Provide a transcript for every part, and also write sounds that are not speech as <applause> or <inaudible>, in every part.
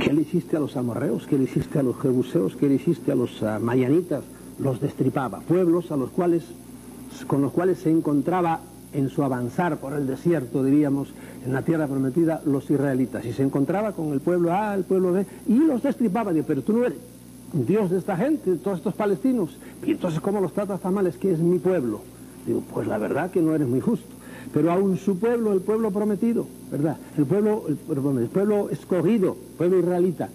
¿Qué le hiciste a los amorreos? ¿Qué le hiciste a los jebuseos? ¿Qué le hiciste a los uh, mayanitas? Los destripaba. Pueblos a los cuales, con los cuales se encontraba en su avanzar por el desierto, diríamos, en la tierra prometida, los israelitas. Y se encontraba con el pueblo A, el pueblo B, y los destripaba. Pero tú no eres Dios de esta gente, todos estos palestinos. Y entonces, ¿cómo los tratas tan mal? Es que es mi pueblo. Digo, pues la verdad que no eres muy justo. Pero aún su pueblo, el pueblo prometido, ¿verdad? El pueblo, el, el pueblo escogido, pueblo israelita.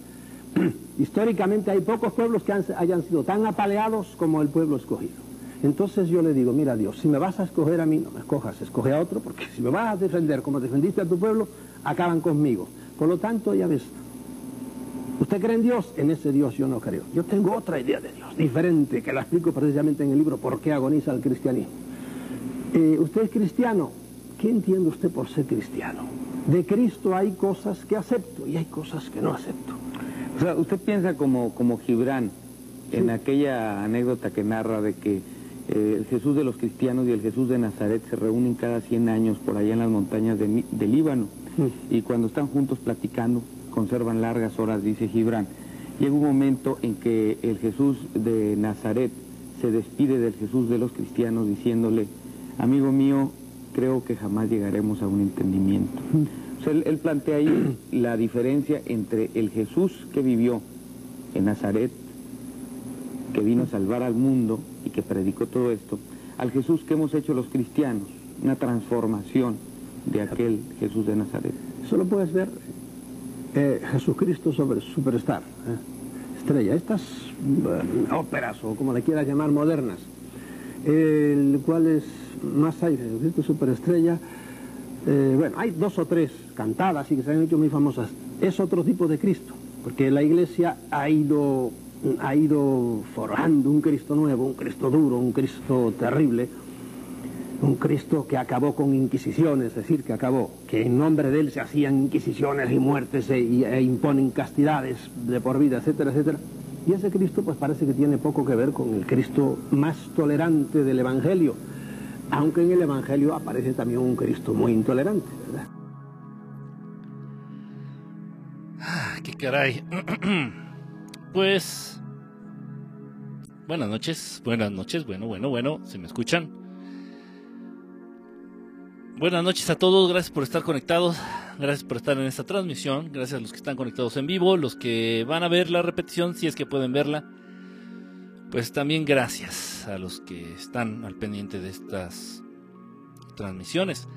<clears throat> Históricamente hay pocos pueblos que hayan sido tan apaleados como el pueblo escogido. Entonces yo le digo, mira Dios, si me vas a escoger a mí, no me escojas, escoge a otro, porque si me vas a defender como defendiste a tu pueblo, acaban conmigo. Por lo tanto, ya ves, ¿usted cree en Dios? En ese Dios yo no creo. Yo tengo otra idea de Dios, diferente, que la explico precisamente en el libro ¿Por qué agoniza el cristianismo? Eh, ¿Usted es cristiano? ¿Qué entiende usted por ser cristiano? De Cristo hay cosas que acepto y hay cosas que no acepto. O sea, usted piensa como, como Gibran, en aquella anécdota que narra de que eh, el Jesús de los cristianos y el Jesús de Nazaret se reúnen cada 100 años por allá en las montañas de, Líbano. Y cuando están juntos platicando, conservan largas horas, dice Gibran. Llega un momento en que el Jesús de Nazaret se despide del Jesús de los cristianos diciéndole, amigo mío, creo que jamás llegaremos a un entendimiento. O sea, él, él plantea ahí <clears throat> la diferencia entre el Jesús que vivió en Nazaret, que vino a salvar al mundo y que predicó todo esto, al Jesús que hemos hecho los cristianos, una transformación de aquel Jesús de Nazaret. Eso lo puedes ver eh, Jesucristo sobre Superstar, eh, estrella, estas eh, óperas o como le quieras llamar modernas, el cual es más hay Jesucristo Superestrella, eh, bueno, hay dos o tres cantadas y que se han hecho muy famosas, es otro tipo de Cristo, porque la iglesia ha ido, ha ido forjando un Cristo nuevo, un Cristo duro, un Cristo terrible, un Cristo que acabó con inquisiciones, es decir, que acabó, que en nombre de él se hacían inquisiciones y muertes e, e imponen castidades de por vida, etcétera, etcétera. Y ese Cristo pues parece que tiene poco que ver con el Cristo más tolerante del Evangelio, aunque en el Evangelio aparece también un Cristo muy intolerante, ¿verdad? Ah, qué caray. <clears throat> pues. Buenas noches, buenas noches, bueno, bueno, bueno, ¿se me escuchan? Buenas noches a todos, gracias por estar conectados, gracias por estar en esta transmisión, gracias a los que están conectados en vivo, los que van a ver la repetición, si es que pueden verla. Pues también gracias a los que están al pendiente de estas transmisiones.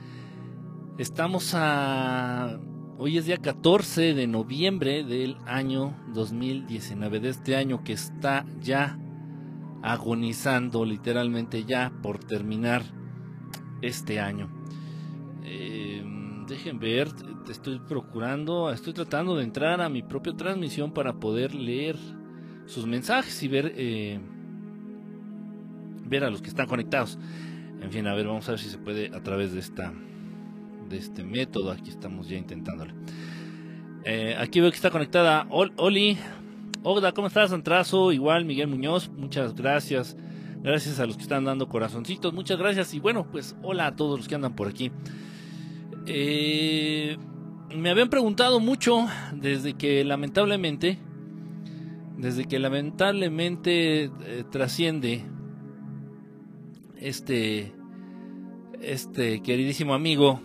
Estamos a... Hoy es día 14 de noviembre del año 2019, de este año que está ya agonizando, literalmente ya por terminar este año. Eh, dejen ver, te- te estoy procurando, estoy tratando de entrar a mi propia transmisión para poder leer sus mensajes y ver, eh, ver a los que están conectados. En fin, a ver, vamos a ver si se puede a través de esta de este método. Aquí estamos ya intentándolo. Eh, aquí veo que está conectada Ol- Oli. Ogda, ¿cómo estás? Antrazo, igual Miguel Muñoz, muchas gracias. Gracias a los que están dando corazoncitos, muchas gracias. Y bueno, pues hola a todos los que andan por aquí. Eh, me habían preguntado mucho desde que lamentablemente, desde que lamentablemente eh, trasciende este, este queridísimo amigo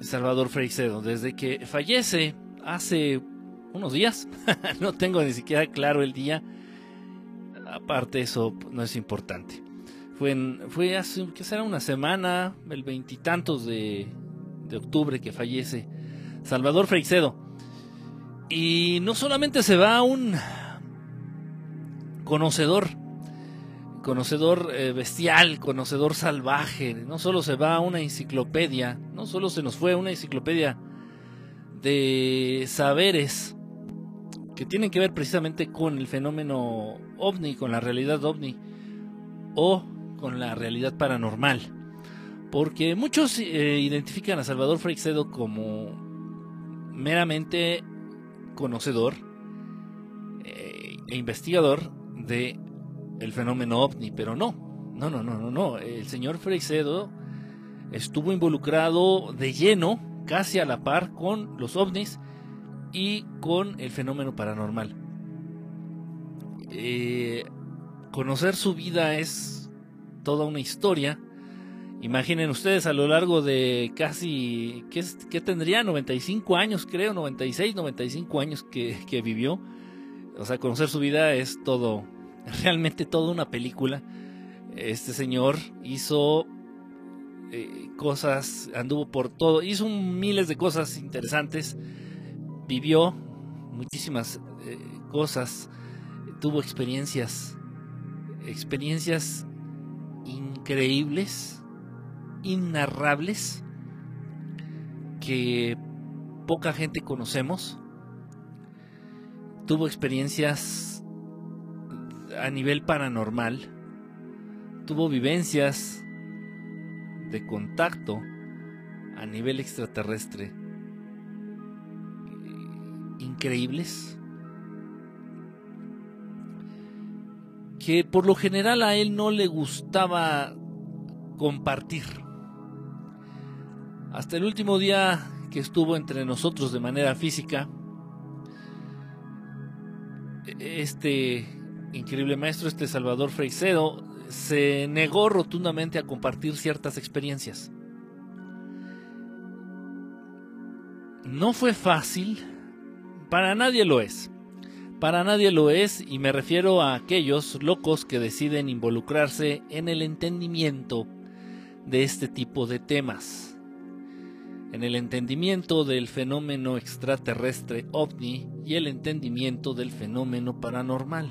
Salvador Freixedo, desde que fallece hace unos días, <laughs> no tengo ni siquiera claro el día, aparte eso no es importante. Fue, en- fue hace, ¿qué será? Una semana, el veintitantos de, de octubre que fallece Salvador Freixedo. Y no solamente se va un conocedor, conocedor eh, bestial, conocedor salvaje, no solo se va una enciclopedia, no solo se nos fue una enciclopedia de saberes que tienen que ver precisamente con el fenómeno ovni, con la realidad ovni o con la realidad paranormal. Porque muchos eh, identifican a Salvador Freixedo como meramente conocedor eh, e investigador de el fenómeno ovni, pero no, no, no, no, no, no. El señor Freixedo estuvo involucrado de lleno casi a la par con los ovnis y con el fenómeno paranormal. Eh, conocer su vida es toda una historia. Imaginen ustedes a lo largo de casi, ¿qué, tendría? 95 años, creo, 96, 95 años que, que vivió. O sea, conocer su vida es todo, realmente toda una película. Este señor hizo eh, cosas, anduvo por todo, hizo miles de cosas interesantes, vivió muchísimas eh, cosas, tuvo experiencias, experiencias increíbles, inarrables, que poca gente conocemos. Tuvo experiencias a nivel paranormal, tuvo vivencias de contacto a nivel extraterrestre increíbles que por lo general a él no le gustaba compartir. Hasta el último día que estuvo entre nosotros de manera física, este increíble maestro, este Salvador Freicedo, se negó rotundamente a compartir ciertas experiencias. No fue fácil, para nadie lo es. Para nadie lo es y me refiero a aquellos locos que deciden involucrarse en el entendimiento de este tipo de temas. En el entendimiento del fenómeno extraterrestre ovni y el entendimiento del fenómeno paranormal.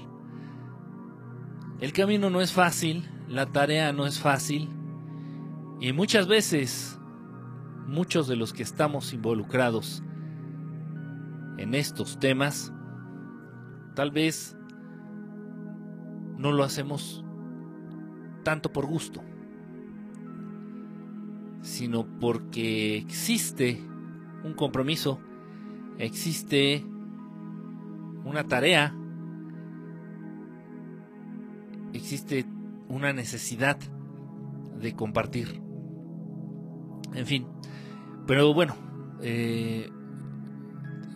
El camino no es fácil, la tarea no es fácil y muchas veces muchos de los que estamos involucrados en estos temas tal vez no lo hacemos tanto por gusto, sino porque existe un compromiso, existe una tarea existe una necesidad de compartir. En fin, pero bueno, eh,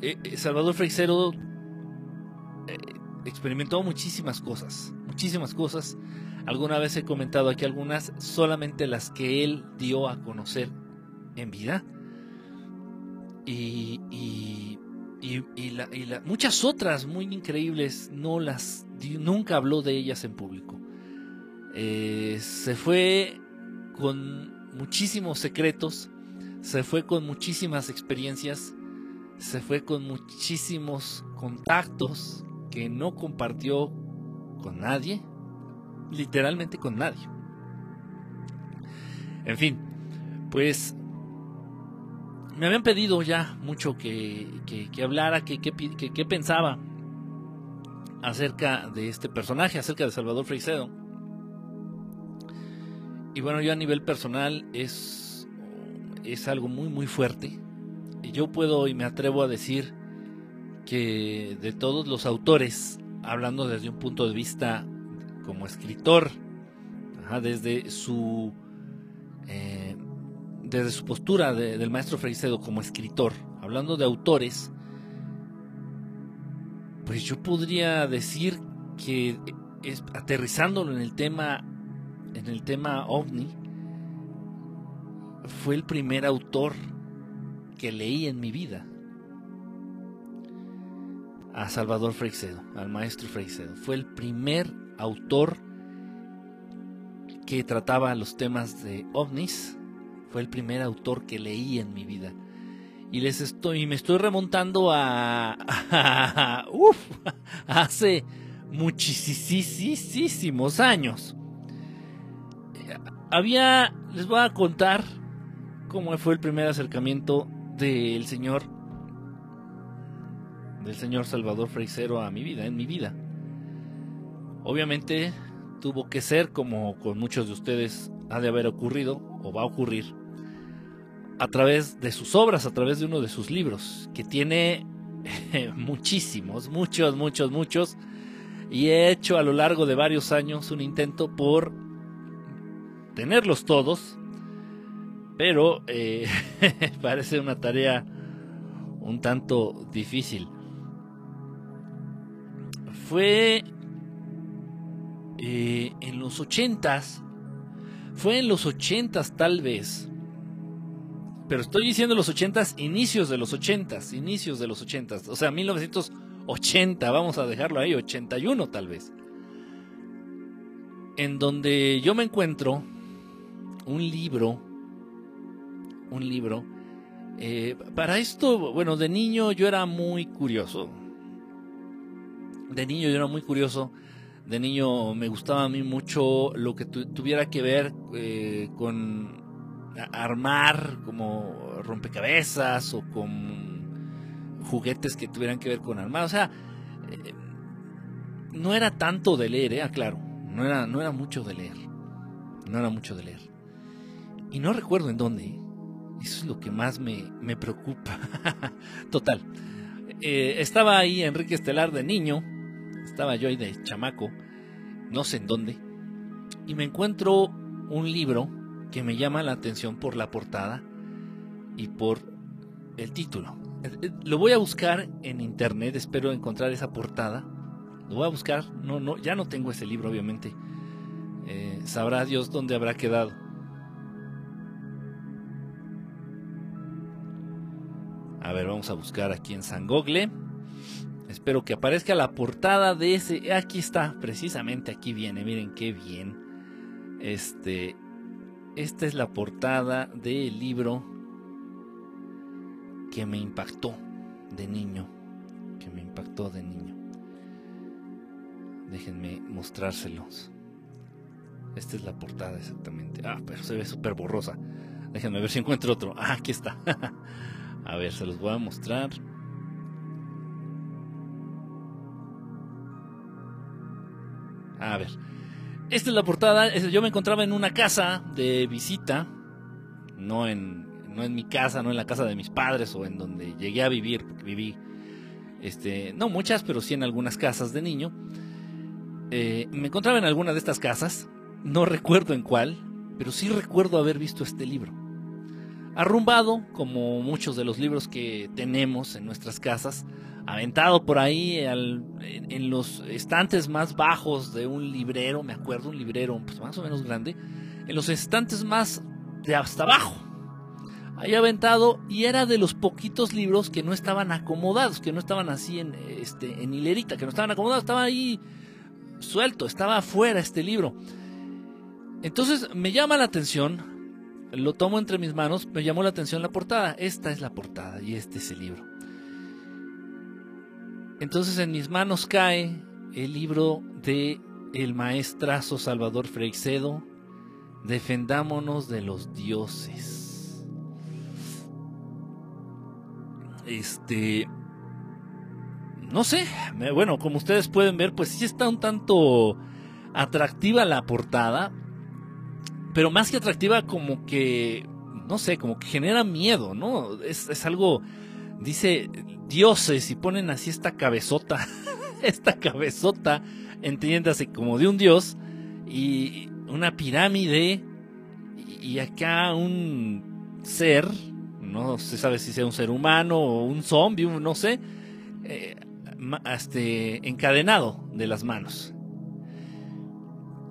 eh, Salvador Freixero eh, experimentó muchísimas cosas, muchísimas cosas. Alguna vez he comentado aquí algunas, solamente las que él dio a conocer en vida. Y, y, muchas otras muy increíbles no las nunca habló de ellas en público. Eh, se fue con muchísimos secretos, se fue con muchísimas experiencias, se fue con muchísimos contactos que no compartió con nadie, literalmente con nadie. En fin, pues me habían pedido ya mucho que, hablara, que, que pensaba acerca de este personaje, acerca de Salvador Freicedo. Y bueno, yo a nivel personal es, es algo muy muy fuerte. Y yo puedo y me atrevo a decir que de todos los autores, hablando desde un punto de vista como escritor, desde su eh, desde su postura del maestro Freicedo como escritor, hablando de autores, pues yo podría decir que aterrizándolo en el tema en el tema ovni fue el primer autor que leí en mi vida a Salvador Freixedo, al maestro Freixedo. Fue el primer autor que trataba los temas de ovnis. Fue el primer autor que leí en mi vida y les estoy me estoy remontando a, <laughs> hace muchísimos años. Había les voy a contar cómo fue el primer acercamiento del señor del señor Salvador Freisero a mi vida, en mi vida. Obviamente tuvo que ser como con muchos de ustedes ha de haber ocurrido o va a ocurrir a través de sus obras, a través de uno de sus libros, que tiene <laughs> muchísimos, muchos, muchos, muchos, y he hecho a lo largo de varios años un intento por tenerlos todos, pero eh, <laughs> parece una tarea un tanto difícil. Fue eh, en los ochentas, fue en los ochentas tal vez, pero estoy diciendo los ochentas, inicios de los ochentas, inicios de los ochentas, o sea, 1980, vamos a dejarlo ahí, 81 tal vez, en donde yo me encuentro un libro, un libro, eh, para esto, bueno, de niño yo era muy curioso, de niño yo era muy curioso, de niño me gustaba a mí mucho lo que tuviera que ver eh, con armar como rompecabezas o con juguetes que tuvieran que ver con armar. O sea, eh, no era tanto de leer, eh, claro, no era, no era mucho de leer. No era mucho de leer. Y no recuerdo en dónde. Eso es lo que más me, me preocupa. <laughs> Total. Eh, estaba ahí Enrique Estelar de niño. Estaba yo ahí de chamaco. No sé en dónde. Y me encuentro un libro que me llama la atención por la portada y por el título. Eh, lo voy a buscar en internet, espero encontrar esa portada. Lo voy a buscar, no, no, ya no tengo ese libro, obviamente. Eh, sabrá Dios dónde habrá quedado. A ver, vamos a buscar aquí en San Gogle. Espero que aparezca la portada de ese. Aquí está, precisamente aquí viene. Miren qué bien. Este, esta es la portada del libro que me impactó de niño. Que me impactó de niño. Déjenme mostrárselos. Esta es la portada exactamente. Ah, pero se ve súper borrosa. Déjenme ver si encuentro otro. Ah, aquí está. <laughs> a ver, se los voy a mostrar. A ver. Esta es la portada. Yo me encontraba en una casa de visita, no en, no en mi casa, no en la casa de mis padres o en donde llegué a vivir, porque viví, este, no muchas, pero sí en algunas casas de niño. Eh, me encontraba en alguna de estas casas, no recuerdo en cuál, pero sí recuerdo haber visto este libro. Arrumbado, como muchos de los libros que tenemos en nuestras casas, aventado por ahí en, los estantes más bajos de un librero, me acuerdo, un librero pues, más o menos grande, en los estantes más de hasta abajo. Ahí aventado y era de los poquitos libros que no estaban acomodados, que no estaban así en, este, en hilerita, que no estaban acomodados, estaba ahí suelto, estaba afuera este libro. Entonces me llama la atención, lo tomo entre mis manos, me llamó la atención la portada. Esta es la portada y este es el libro. Entonces en mis manos cae el libro de el maestrazo Salvador Freixedo, Defendámonos de los dioses. Este no sé, bueno, como ustedes pueden ver, pues sí está un tanto atractiva la portada, pero más que atractiva como que no sé, como que genera miedo, ¿no? Es, es algo dice dioses y ponen así esta cabezota, <laughs> esta cabezota, entiéndase como de un dios y una pirámide y acá un ser, no se sabe si sea un ser humano o un zombie, no sé, eh, este, encadenado de las manos.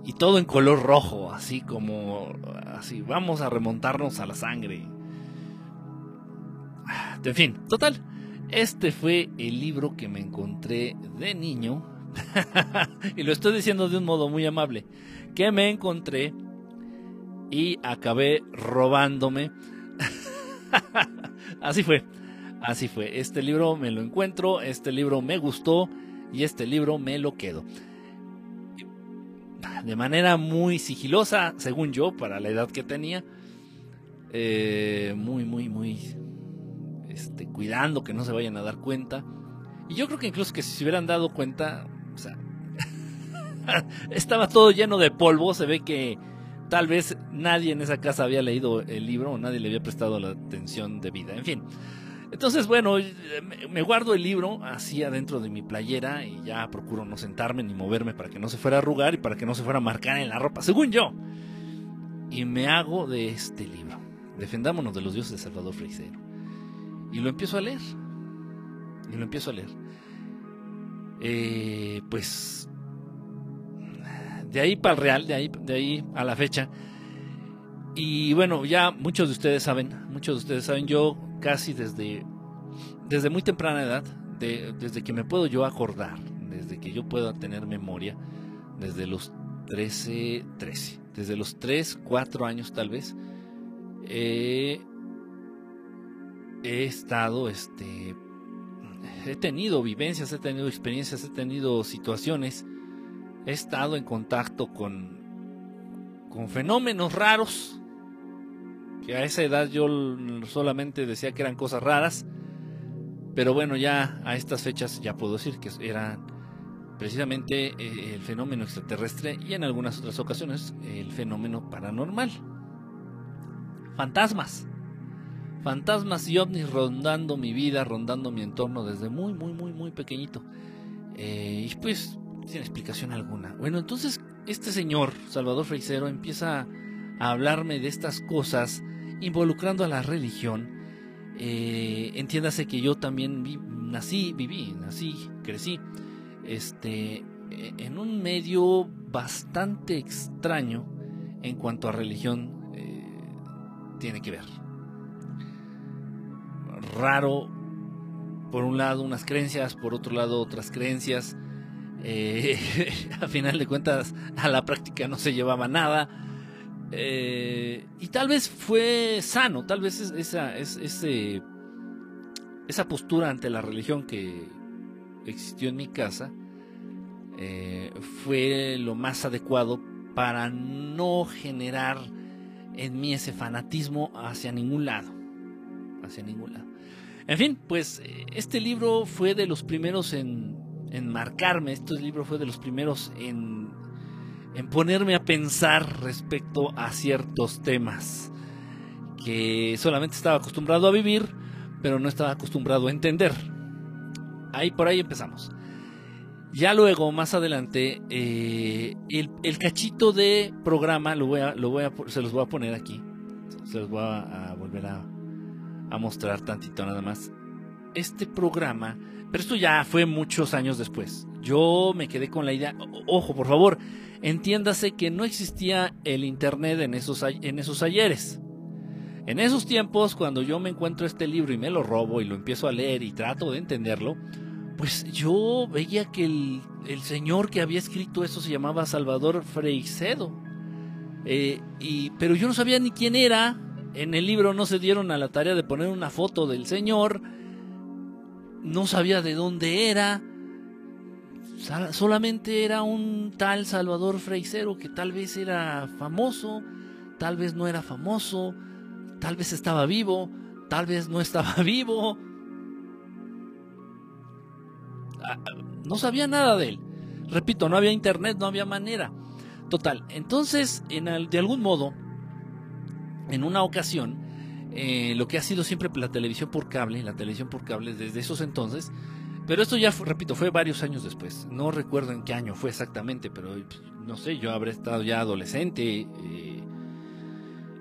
Y todo en color rojo, así como, así, vamos a remontarnos a la sangre. En fin, total. Este fue el libro que me encontré de niño. <laughs> y lo estoy diciendo de un modo muy amable. Que me encontré y acabé robándome. <laughs> Así fue. Así fue. Este libro me lo encuentro, este libro me gustó y este libro me lo quedo. De manera muy sigilosa, según yo, para la edad que tenía. Eh, muy, muy, muy este, cuidando que no se vayan a dar cuenta. Y yo creo que incluso que si se hubieran dado cuenta, o sea, <laughs> estaba todo lleno de polvo, se ve que tal vez nadie en esa casa había leído el libro o nadie le había prestado la atención debida, en fin. Entonces, bueno, me guardo el libro así adentro de mi playera y ya procuro no sentarme ni moverme para que no se fuera a arrugar y para que no se fuera a marcar en la ropa, según yo. Y me hago de este libro defendámonos de los dioses de Salvador Freisero. Y lo empiezo a leer. Y lo empiezo a leer. Eh, pues de ahí para el real, de ahí, de ahí a la fecha. Y bueno, ya muchos de ustedes saben, muchos de ustedes saben, yo casi desde, desde muy temprana edad, desde que me puedo yo acordar, desde que yo pueda tener memoria, desde los 13, 13, desde los 3, 4 años tal vez, he estado, este, he tenido vivencias, he tenido experiencias, he tenido situaciones, he estado en contacto con, con fenómenos raros, que a esa edad yo solamente decía que eran cosas raras, pero bueno, ya a estas fechas ya puedo decir que eran precisamente eh, el fenómeno extraterrestre y en algunas otras ocasiones el fenómeno paranormal. Fantasmas. Fantasmas y ovnis rondando mi vida, rondando mi entorno desde muy, muy, muy, muy pequeñito. Eh, y pues, sin explicación alguna. Bueno, entonces este señor, Salvador Freisero, empieza a hablarme de estas cosas involucrando a la religión. Eh, entiéndase que yo también nací, viví, nací, crecí este, e, en un medio bastante extraño en cuanto a religión eh, tiene que ver. Raro, por un lado unas creencias, por otro lado otras creencias. Eh, <laughs> a final de cuentas, a la práctica no se llevaba nada. Eh, y tal vez fue sano, tal vez esa, ese, esa postura ante la religión que, existió en mi casa eh, fue lo más adecuado para no generar en mí ese fanatismo hacia ningún lado. Hacia ningún lado. En fin, pues este libro fue de los primeros en, en marcarme, este libro fue de los primeros en, en ponerme a pensar respecto a ciertos temas que solamente estaba acostumbrado a vivir, pero no estaba acostumbrado a entender. Ahí por ahí empezamos. Ya luego, más adelante, eh, el, cachito de programa lo voy a, lo voy a, se los voy a poner aquí. Se los voy a, volver a, a, mostrar tantito nada más. Este programa, pero esto ya fue muchos años después. Yo me quedé con la idea, ojo, por favor, entiéndase que no existía el internet en esos, en esos ayeres. En esos tiempos, cuando yo me encuentro este libro y me lo robo y lo empiezo a leer y trato de entenderlo, pues yo veía que el, señor que había escrito eso se llamaba Salvador Freicedo. Eh, y, pero yo no sabía ni quién era. En el libro no se dieron a la tarea de poner una foto del señor. No sabía de dónde era. Solamente era un tal Salvador Freisero que tal vez era famoso, tal vez no era famoso, tal vez estaba vivo, tal vez no estaba <laughs> vivo no sabía nada de él. Repito, no había internet, no había manera. Total, entonces, en de algún modo, en una ocasión, eh, lo que ha sido siempre la televisión por cable, la televisión por cable desde esos entonces, pero esto ya, repito, fue varios años después. No recuerdo en qué año fue exactamente, pero pues, no sé, yo habré estado ya adolescente. Eh,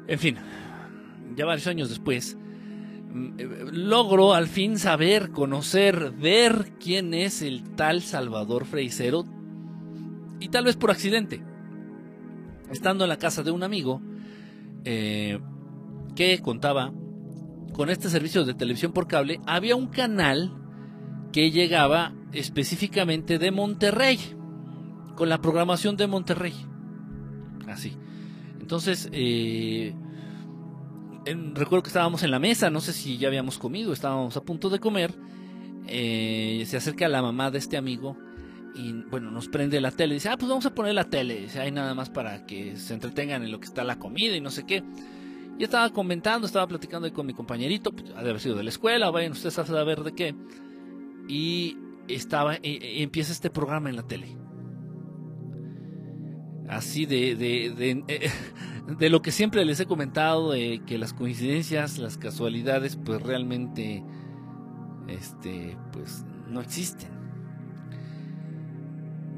en fin, ya varios años después, logro al fin saber, conocer, ver quién es el tal Salvador Freisero y tal vez por accidente, estando en la casa de un amigo eh, que contaba con este servicio de televisión por cable, había un canal que llegaba específicamente de Monterrey, con la programación de Monterrey. Así. Entonces, eh, recuerdo que estábamos en la mesa, no sé si ya habíamos comido, estábamos a punto de comer. Eh, se acerca la mamá de este amigo y bueno, nos prende la tele. Dice, ah, pues vamos a poner la tele. Dice, hay nada más para que se entretengan en lo que está la comida y no sé qué. Y estaba comentando, estaba platicando ahí con mi compañerito, pues, ha de haber sido de la escuela, vayan ustedes a saber de qué. Y estaba, y, empieza este programa en la tele. Así de, de, eh, <laughs> de lo que siempre les he comentado, de que las coincidencias, las casualidades, pues realmente, este, pues no existen.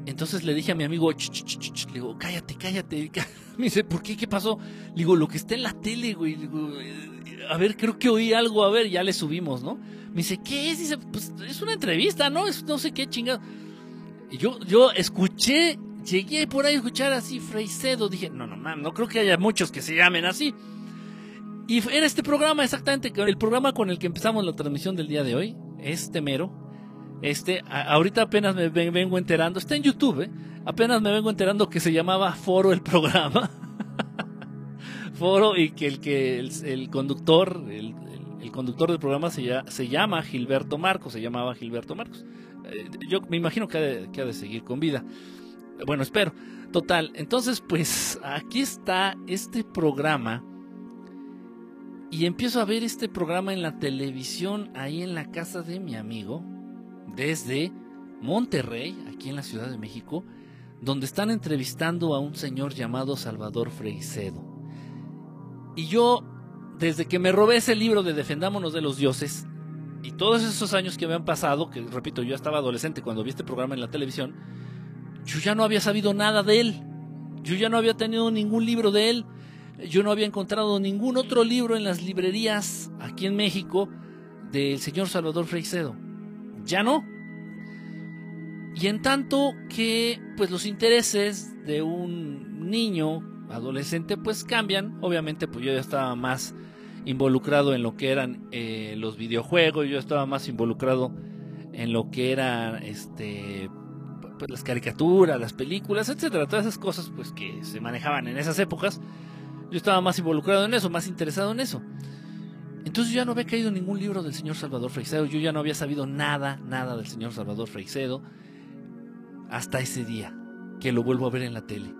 Entonces le dije a mi amigo, le digo, cállate, cállate. <laughs> Me dice, ¿por qué? ¿Qué pasó? Le digo, lo que está en la tele, güey. a ver, creo que oí algo, a ver, ya le subimos, ¿no? Me dice, ¿qué es? Dice, pues es una entrevista, ¿no? Es no sé qué chingado. Y yo, yo escuché, llegué por ahí a escuchar así Freicedo. Dije, no, no, no, no creo que haya muchos que se llamen así. Y era este programa exactamente, el programa con el que empezamos la transmisión del día de hoy, este mero. Este, ahorita apenas me vengo enterando, está en YouTube, ¿eh? apenas me vengo enterando que se llamaba Foro el programa. <laughs> Foro y que el que el, conductor, el, conductor del programa se, se llama Gilberto Marcos, se llamaba Gilberto Marcos. Eh, yo me imagino que ha, de, que ha de seguir con vida. Bueno, espero. Total, entonces pues aquí está este programa y empiezo a ver este programa en la televisión ahí en la casa de mi amigo desde Monterrey, aquí en la Ciudad de México, donde están entrevistando a un señor llamado Salvador Freicedo. Y yo, desde que me robé ese libro de Defendámonos de los Dioses, y todos esos años que habían pasado, que repito, yo estaba adolescente cuando vi este programa en la televisión, yo ya no había sabido nada de él. Yo ya no había tenido ningún libro de él. Yo no había encontrado ningún otro libro en las librerías aquí en México del señor Salvador Freicedo. Ya no. Y en tanto que pues los intereses de un niño adolescente pues cambian, obviamente pues yo ya estaba más involucrado en lo que eran eh, los videojuegos, yo estaba más involucrado en lo que eran este pues, las caricaturas, las películas, etcétera, todas esas cosas pues que se manejaban en esas épocas. Yo estaba más involucrado en eso, más interesado en eso. Entonces yo ya no había caído ningún libro del señor Salvador Freixedo, yo ya no había sabido nada, nada del señor Salvador Freixedo, hasta ese día que lo vuelvo a ver en la tele.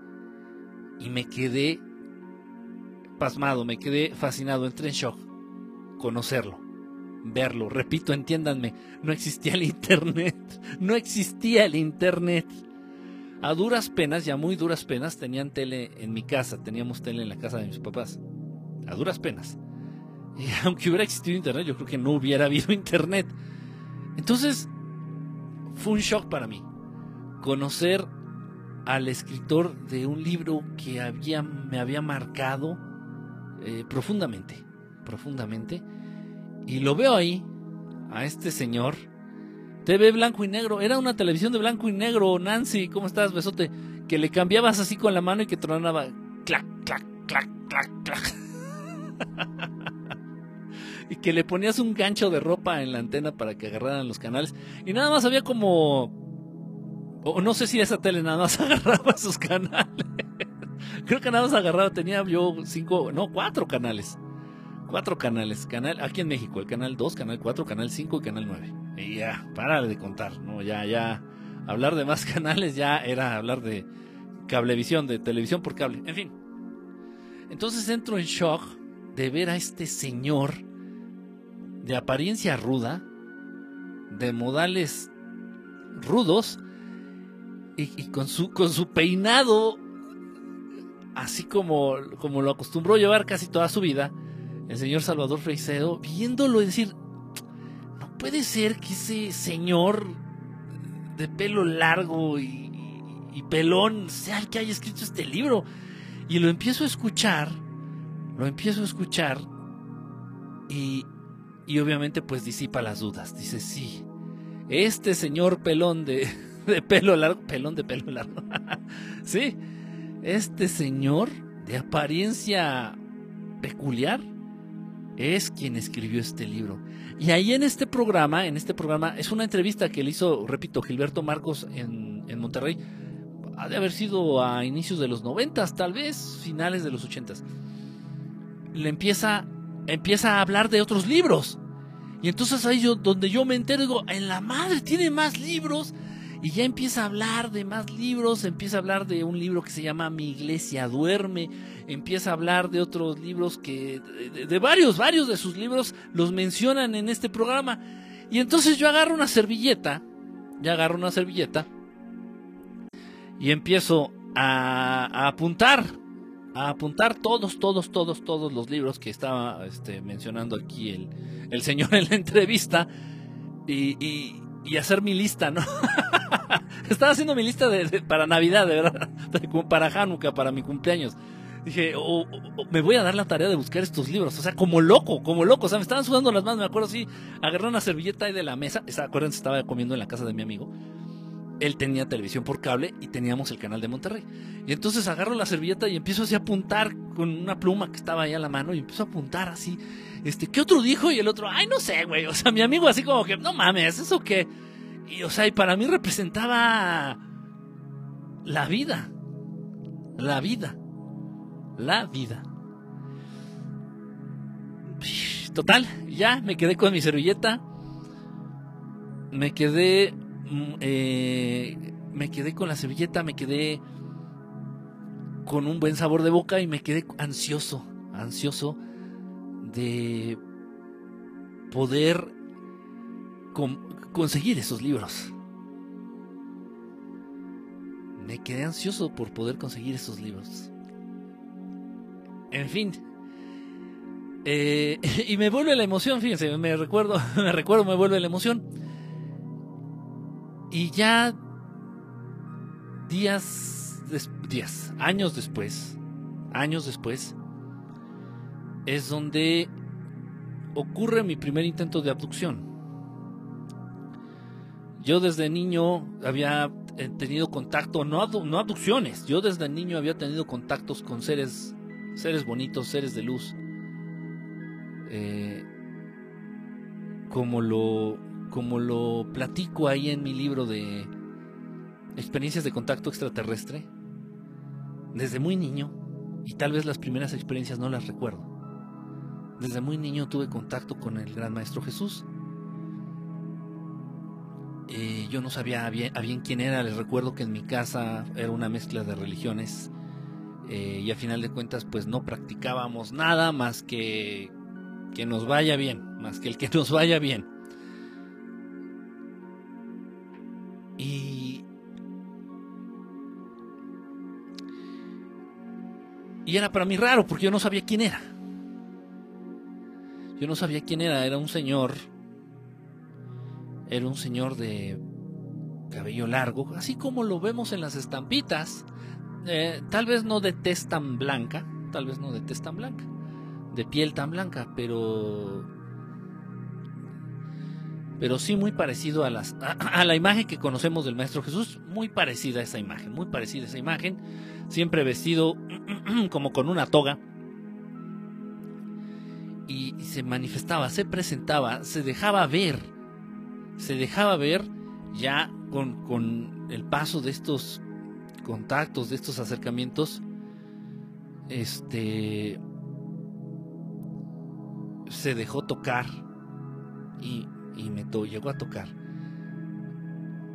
Y me quedé pasmado, me quedé fascinado, entré en shock. Conocerlo, verlo, repito, entiéndanme, no existía el Internet, no existía el Internet. A duras penas, ya muy duras penas, tenían tele en mi casa, teníamos tele en la casa de mis papás. A duras penas. Y <laughs> aunque hubiera existido Internet, yo creo que no hubiera habido Internet. Entonces, fue un shock para mí conocer al escritor de un libro que había, me había marcado eh, profundamente, profundamente. Y lo veo ahí, a este señor. TV blanco y negro. Era una televisión de blanco y negro. Nancy, ¿cómo estás, besote? Que le cambiabas así con la mano y que tronaba. Clac, clac, clac, clac, clac. <laughs> y que le ponías un gancho de ropa en la antena para que agarraran los canales. Y nada más había como. O no sé si esa tele nada más <laughs> agarraba sus canales. Creo que nada más agarraba, tenía yo cinco, no, cuatro canales. Cuatro canales. Canal, aquí en México, el canal 2, canal 4, canal 5 y canal 9. Y ya, párale de contar, ¿no? Ya, ya. Hablar de más <laughs> canales ya era hablar de cablevisión, de televisión por cable. En fin. Entonces entro en shock de ver a este señor de apariencia ruda, de modales rudos y, con, su, con su peinado así como, como lo acostumbró llevar casi toda su vida, el señor Salvador Freicedo, viéndolo y decir, no puede ser que ese señor de pelo largo y, pelón sea el que haya escrito este libro. Y lo empiezo a escuchar, lo empiezo a escuchar y, y obviamente pues disipa las dudas. Dice, sí, este señor pelón de, <laughs> de pelo largo, pelón de pelo largo, <laughs> sí, este señor de apariencia peculiar es quien escribió este libro. Y ahí en este programa, en este programa, es una entrevista que le hizo, repito, Gilberto Marcos en, Monterrey. Ha de haber sido a inicios de los noventas, tal vez, finales de los ochentas. Le empieza, empieza a hablar de otros libros. Y entonces ahí yo, donde yo me entero, digo, en la madre tiene más libros y ya empieza a hablar de más libros, empieza a hablar de un libro que se llama Mi iglesia duerme, empieza a hablar de otros libros que, de, varios, varios de sus libros los mencionan en este programa. Y entonces yo agarro una servilleta, ya agarro una servilleta y empiezo a, apuntar, a apuntar todos, todos, todos, todos los libros que estaba este, mencionando aquí el, el señor en la entrevista. y, y hacer mi lista, ¿no? <laughs> Estaba haciendo mi lista de, para Navidad, de verdad, para Hanukkah, para mi cumpleaños. Dije, o- o- o me voy a dar la tarea de buscar estos libros. O sea, como loco, como loco. O sea, me estaban sudando las manos. Me acuerdo así, agarré una servilleta ahí de la mesa. Esa- Acuérdense, estaba comiendo en la casa de mi amigo. Él tenía televisión por cable y teníamos el canal de Monterrey. Y entonces agarro la servilleta y empiezo así a apuntar con una pluma que estaba ahí a la mano y empiezo a apuntar así. Este, ¿qué otro dijo? Y el otro, ay, no sé, güey. O sea, mi amigo así como que, no mames, ¿eso qué? Y, o sea, y para mí representaba la vida. La vida. La vida. Total, ya me quedé con mi servilleta. Me quedé. Mm, eh, me quedé con la servilleta, me quedé con un buen sabor de boca y me quedé ansioso, ansioso de poder con- conseguir esos libros. Me quedé ansioso por poder conseguir esos libros. En fin. Eh, <laughs> y me vuelve la emoción, fíjense, me recuerdo, <laughs> me recuerdo, me vuelve la emoción. Y ya días, días, años después, años después, es donde ocurre mi primer intento de abducción. Yo desde niño había eh, tenido contacto, no, no abducciones, yo desde niño había tenido contactos con seres, seres bonitos, seres de luz. Eh, como lo, como lo platico ahí en mi libro de experiencias de contacto extraterrestre, desde muy niño, y tal vez las primeras experiencias no las recuerdo. Desde muy niño tuve contacto con el gran maestro Jesús. Eh, yo no sabía a bien, a bien quién era, les recuerdo que en mi casa era una mezcla de religiones eh, y a final de cuentas pues no practicábamos nada más que que nos vaya bien, más que el que nos vaya bien. Y era para mí raro porque yo no sabía quién era. Yo no sabía quién era, era un señor era un señor de cabello largo, así como lo vemos en las estampitas. Eh, tal vez no de tez tan blanca, tal vez no de tez tan blanca, de piel tan blanca, pero pero sí muy parecido a las a, a la imagen que conocemos del maestro Jesús, muy parecida a esa imagen, muy parecida a esa imagen, siempre vestido <clears throat> como con una toga y, se manifestaba, se presentaba, se dejaba ver, se dejaba ver ya con, con el paso de estos contactos, de estos acercamientos, este se dejó tocar y, y me llegó a tocar.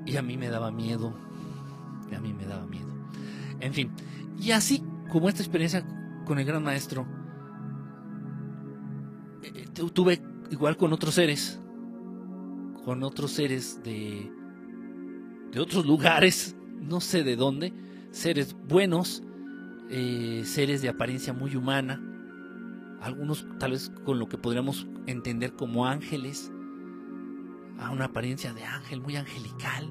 Y a mí me daba miedo. A mí me daba miedo. En fin, y así como esta experiencia con el gran maestro, eh, tu- tuve igual con otros seres, con otros seres de, de otros lugares, <laughs> no sé de dónde, seres buenos, eh, seres de apariencia muy humana, algunos tal vez con lo que podríamos entender como ángeles, a una apariencia de ángel, muy angelical.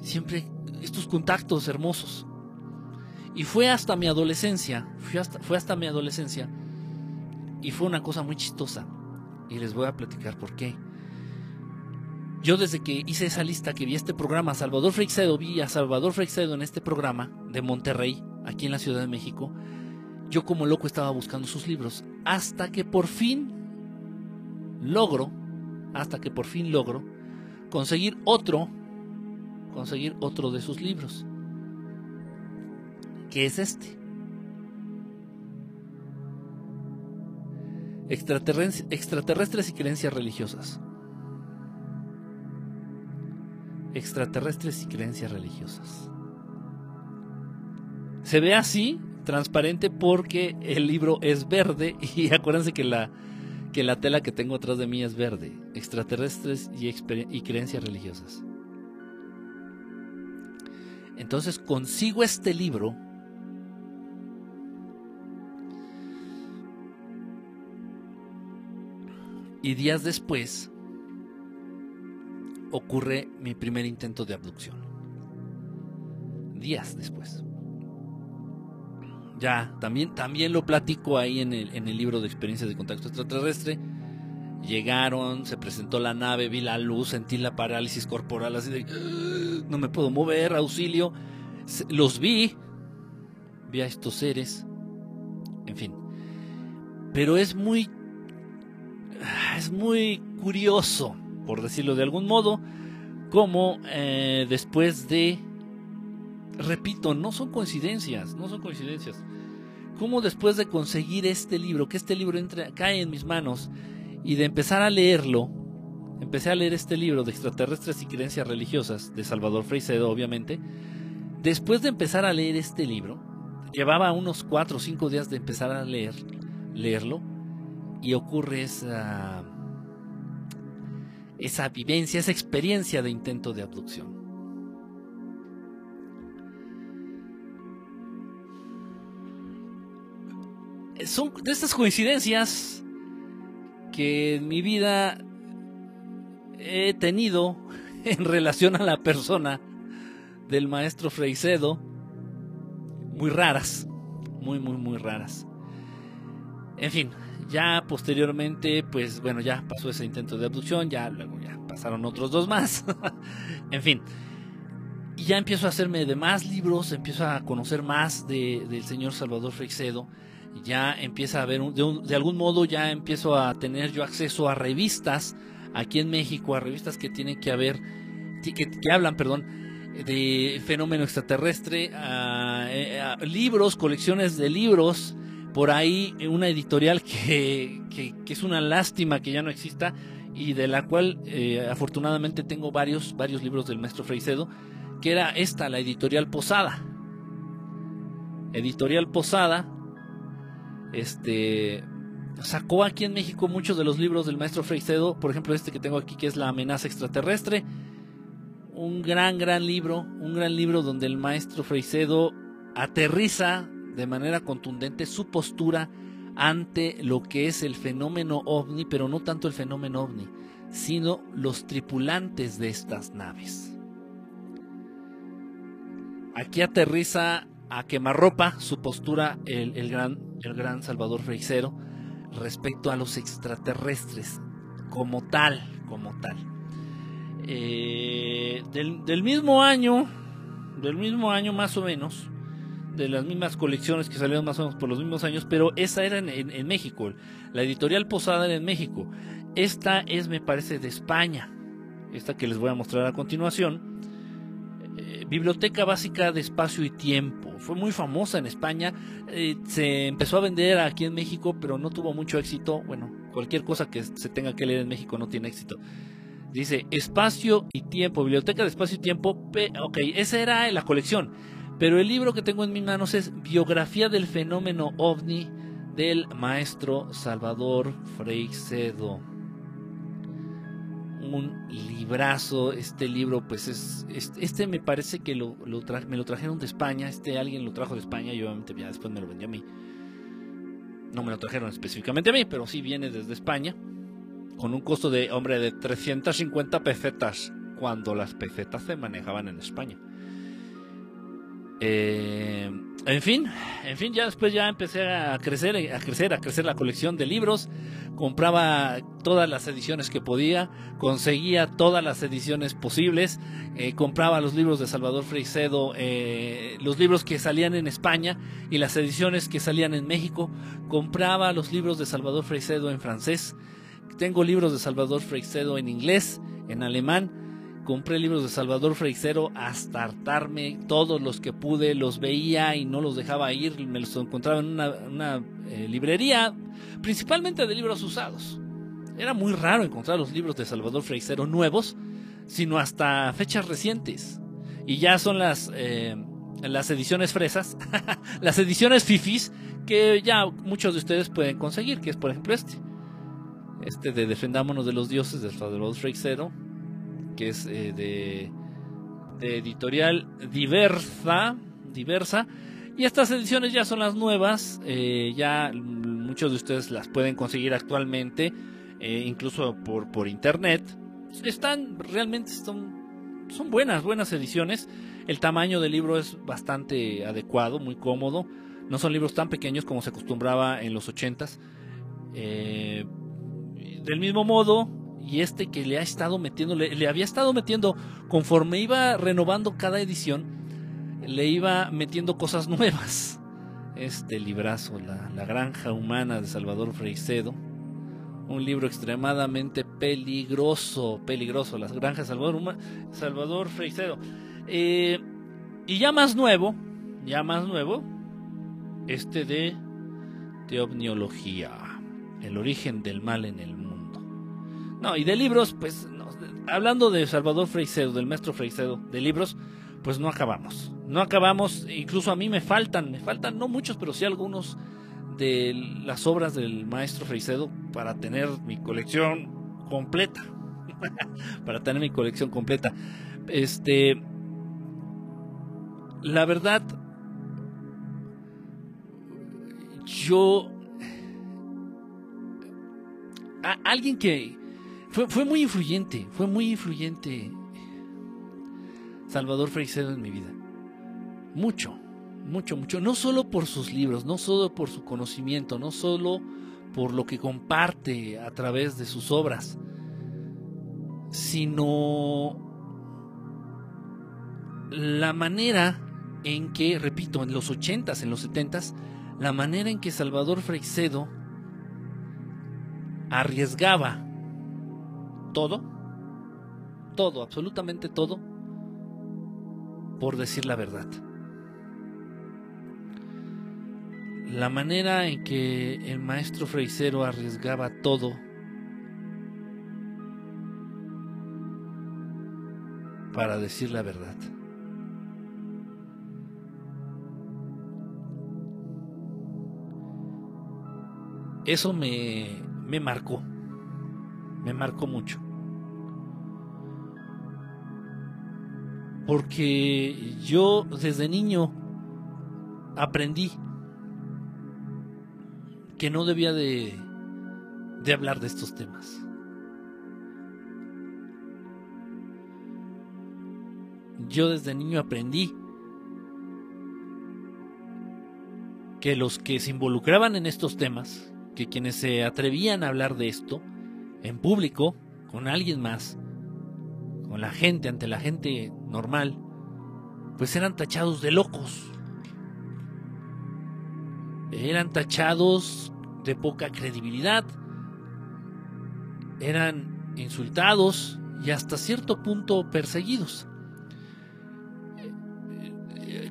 Siempre estos contactos hermosos. Y fue hasta mi adolescencia, fue hasta, fue hasta mi adolescencia, y fue una cosa muy chistosa. Y les voy a platicar por qué. Yo desde que hice esa lista, que vi este programa, Salvador Freixedo, vi a Salvador Freixedo en este programa de Monterrey, aquí en la Ciudad de México, yo como loco estaba buscando sus libros, hasta que por fin logro, hasta que por fin logro conseguir otro, conseguir otro de sus libros, que es este. Extraterrestres y creencias religiosas. Extraterrestres y creencias religiosas. Se ve así, transparente, porque el libro es verde <laughs> y acuérdense que la, que la tela que tengo atrás de mí es verde. Extraterrestres y creencias religiosas. Entonces consigo este libro y días después ocurre mi primer intento de abducción. Días después. ya, también, también lo platico ahí en el, en el libro de experiencias de contacto extraterrestre. Llegaron, se presentó la nave, vi la luz, sentí la parálisis corporal, así de, "Ah, no me puedo mover, auxilio. Los vi, vi a estos seres, en fin. Pero es muy, ah, es muy curioso, por decirlo de algún modo, cómo eh, después de, repito, no son coincidencias, no son coincidencias. Cómo después de conseguir este libro, que este libro entra, cae en mis manos, y de empezar a leerlo, empecé a leer este libro de extraterrestres y creencias religiosas de Salvador Freixedo, obviamente. Después de empezar a leer este libro, llevaba unos cuatro o cinco días de empezar a leer, leerlo, y ocurre esa, esa vivencia, esa experiencia de intento de abducción. Son de estas coincidencias que en mi vida he tenido <laughs> en relación a la persona del maestro Freixedo, muy raras, muy, muy, muy raras. En fin, ya posteriormente, pues bueno, ya pasó ese intento de abducción, ya luego ya pasaron otros dos más. <laughs> en fin, y ya empiezo a hacerme de más libros, empiezo a conocer más de, del señor Salvador Freixedo, ya empieza a ver, un- de, algún modo ya empiezo a tener yo acceso a revistas aquí en México, a revistas que tienen que haber, que, que hablan, perdón, de fenómeno extraterrestre, a, eh, a libros, colecciones de libros, por ahí una editorial <laughs> que, que, es una lástima que ya no exista y de la cual eh, afortunadamente tengo varios, varios libros del maestro Freixedo, que era esta, la editorial Posada. Editorial Posada, este, sacó aquí en México muchos de los libros del maestro Freixedo, por ejemplo este que tengo aquí que es La amenaza extraterrestre, un gran, gran libro, un gran libro donde el maestro Freixedo aterriza de manera contundente su postura ante lo que es el fenómeno ovni, pero no tanto el fenómeno ovni, sino los tripulantes de estas naves. Aquí aterriza a quemarropa su postura el, el gran, el gran Salvador Freixero respecto a los extraterrestres como tal, como tal. Eh, del, mismo año, del mismo año más o menos, de las mismas colecciones que salieron más o menos por los mismos años, pero esa era en, en- en México. La editorial Posada era en México. Esta es, me parece, de España. Esta que les voy a mostrar a continuación. Biblioteca Básica de Espacio y Tiempo. Fue muy famosa en España. Eh, se empezó a vender aquí en México, pero no tuvo mucho éxito. Bueno, cualquier cosa que se tenga que leer en México no tiene éxito. Dice Espacio y Tiempo, Biblioteca de Espacio y Tiempo. Ok, esa era la colección. Pero el libro que tengo en mis manos es Biografía del fenómeno ovni del maestro Salvador Freixedo. Un librazo, este libro pues es, es- este me parece que lo, me lo trajeron de España, este alguien lo trajo de España y obviamente ya después me lo vendió a mí. No me lo trajeron específicamente a mí, pero sí viene desde España con un costo de, hombre, de 350 pesetas cuando las pesetas se manejaban en España. Eh, en fin, en fin, ya después ya empecé a crecer, a crecer, a crecer la colección de libros. Compraba todas las ediciones que podía, conseguía todas las ediciones posibles, eh, compraba los libros de Salvador Freixedo, eh, los libros que salían en España y las ediciones que salían en México, compraba los libros de Salvador Freixedo en francés, tengo libros de Salvador Freixedo en inglés, en alemán, compré libros de Salvador Freixedo hasta hartarme, todos los que pude los veía y no los dejaba ir, me los encontraba en una, eh, librería, principalmente de libros usados. Era muy raro encontrar los libros de Salvador Freixedo nuevos, sino hasta fechas recientes. Y ya son las, eh, las ediciones fresas, <laughs> las ediciones fifis, que ya muchos de ustedes pueden conseguir, que es por ejemplo este. Este de Defendámonos de los Dioses de Salvador Freixedo, que es eh, de, editorial diversa, diversa. Y estas ediciones ya son las nuevas, eh, ya muchos de ustedes las pueden conseguir actualmente, eh, incluso por, por internet. Están realmente son, son buenas, buenas ediciones. El tamaño del libro es bastante adecuado, muy cómodo. No son libros tan pequeños como se acostumbraba en los ochentas. Eh, del mismo modo, y este que le ha estado metiendo, le, había estado metiendo, conforme iba renovando cada edición, le iba metiendo cosas <laughs> nuevas. Este librazo, La, Granja Humana de Salvador Freicedo, un libro extremadamente peligroso, peligroso, Las Granjas Salvador, Salvador Freicedo. Eh, y ya más nuevo, ya más nuevo, este de Teobniología, el origen del mal en el mundo. No, y de libros, pues, hablando de Salvador Freicedo, del maestro Freicedo, de libros, pues no acabamos. No acabamos, incluso a mí me faltan, me faltan no muchos, pero sí algunos de las obras del maestro Freicedo para tener mi colección completa. <laughs> para tener mi colección completa. Este. La verdad. Yo. alguien que. Fue, fue muy influyente. Fue muy influyente. Salvador Freicedo en mi vida. Mucho mucho, mucho, no solo por sus libros, no solo por su conocimiento, no solo por lo que comparte a través de sus obras, sino la manera en que, repito, en los ochentas, en los setentas, la manera en que Salvador Freixedo arriesgaba todo, todo, absolutamente todo, por decir la verdad. la manera en que el maestro Freisero arriesgaba todo para decir la verdad. Eso me, me marcó, me marcó mucho. Porque yo desde niño aprendí que no debía de, de hablar de estos temas. Yo desde niño aprendí que los que se involucraban en estos temas, que quienes se atrevían a hablar de esto en público, con alguien más, con la gente, ante la gente normal, pues eran tachados de locos. Eran tachados de poca credibilidad, eran insultados y hasta cierto punto perseguidos.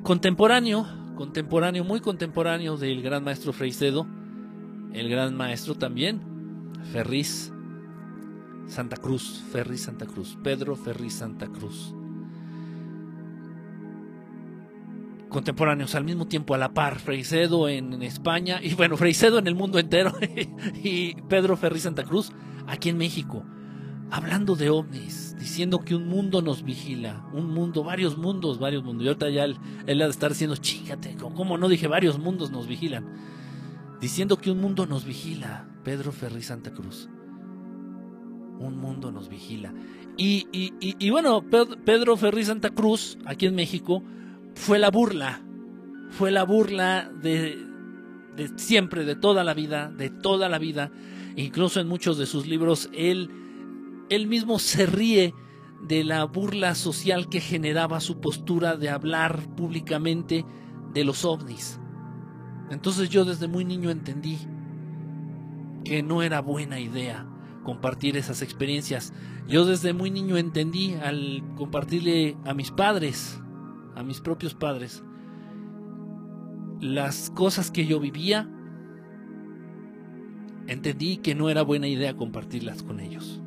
Contemporáneo, contemporáneo, muy contemporáneo del gran maestro Freicedo, el gran maestro también, Ferriz Santa Cruz, Ferriz Santa Cruz, Pedro Ferriz Santa Cruz. contemporáneos al mismo tiempo a la par, Freicedo en, España y bueno, Freicedo en el mundo entero <laughs> y Pedro Ferri Santa Cruz aquí en México, hablando de ovnis, diciendo que un mundo nos vigila, un mundo, varios mundos, varios mundos. Y ahorita ya él, él ha de estar diciendo, chígate, ¿cómo no dije varios mundos nos vigilan? Diciendo que un mundo nos vigila, Pedro Ferri Santa Cruz. Un mundo nos vigila. Y, y, y, bueno, Pedro Ferri Santa Cruz, aquí en México, fue la burla, fue la burla de, siempre, de toda la vida, de toda la vida. Incluso en muchos de sus libros, él, él mismo se ríe de la burla social que generaba su postura de hablar públicamente de los ovnis. Entonces yo desde muy niño entendí que no era buena idea compartir esas experiencias. Yo desde muy niño entendí al compartirle a mis padres a mis propios padres las cosas que yo vivía, entendí que no era buena idea compartirlas con ellos.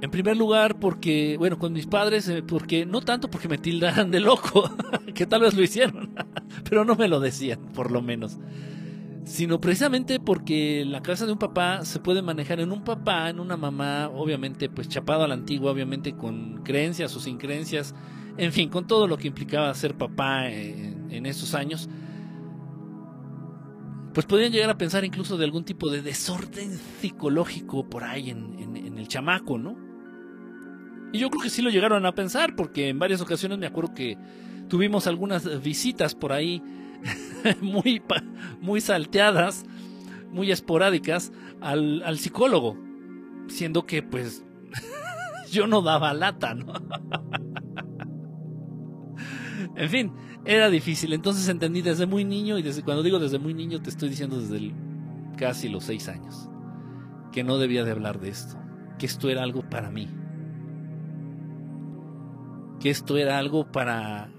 En primer lugar, porque, bueno, con mis padres, eh, porque no tanto porque me tildaran de loco, <laughs> que tal vez lo hicieron, <laughs> pero no me lo decían, por lo menos sino precisamente porque la casa de un papá se puede manejar en un papá, en una mamá, obviamente pues chapado a la antigua, obviamente con creencias o sin creencias, en fin, con todo lo que implicaba ser papá en, esos años, pues podían llegar a pensar incluso de algún tipo de desorden psicológico por ahí en, en el chamaco, ¿no? Y yo creo que sí lo llegaron a pensar, porque en varias ocasiones me acuerdo que tuvimos algunas visitas por ahí <laughs> muy, muy salteadas, muy esporádicas al, al psicólogo, siendo que pues <laughs> yo no daba lata, ¿no? <laughs> en fin, era difícil. Entonces entendí desde muy niño, y desde cuando digo desde muy niño, te estoy diciendo desde casi los seis años, que no debía de hablar de esto, que esto era algo para mí, que esto era algo para...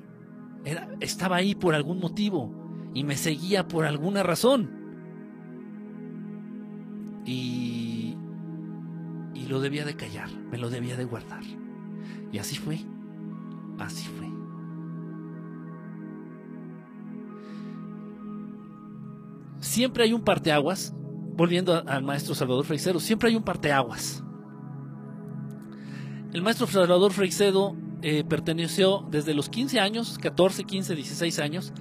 Estaba ahí por algún motivo y me seguía por alguna razón. Y, y lo debía de callar, me lo debía de guardar. Y así fue, así fue. siempre hay un parteaguas, volviendo al maestro Salvador Freixedo, siempre hay un parteaguas. El maestro Salvador Freixedo eh, perteneció desde los 15 años, 14, 15, 16 años,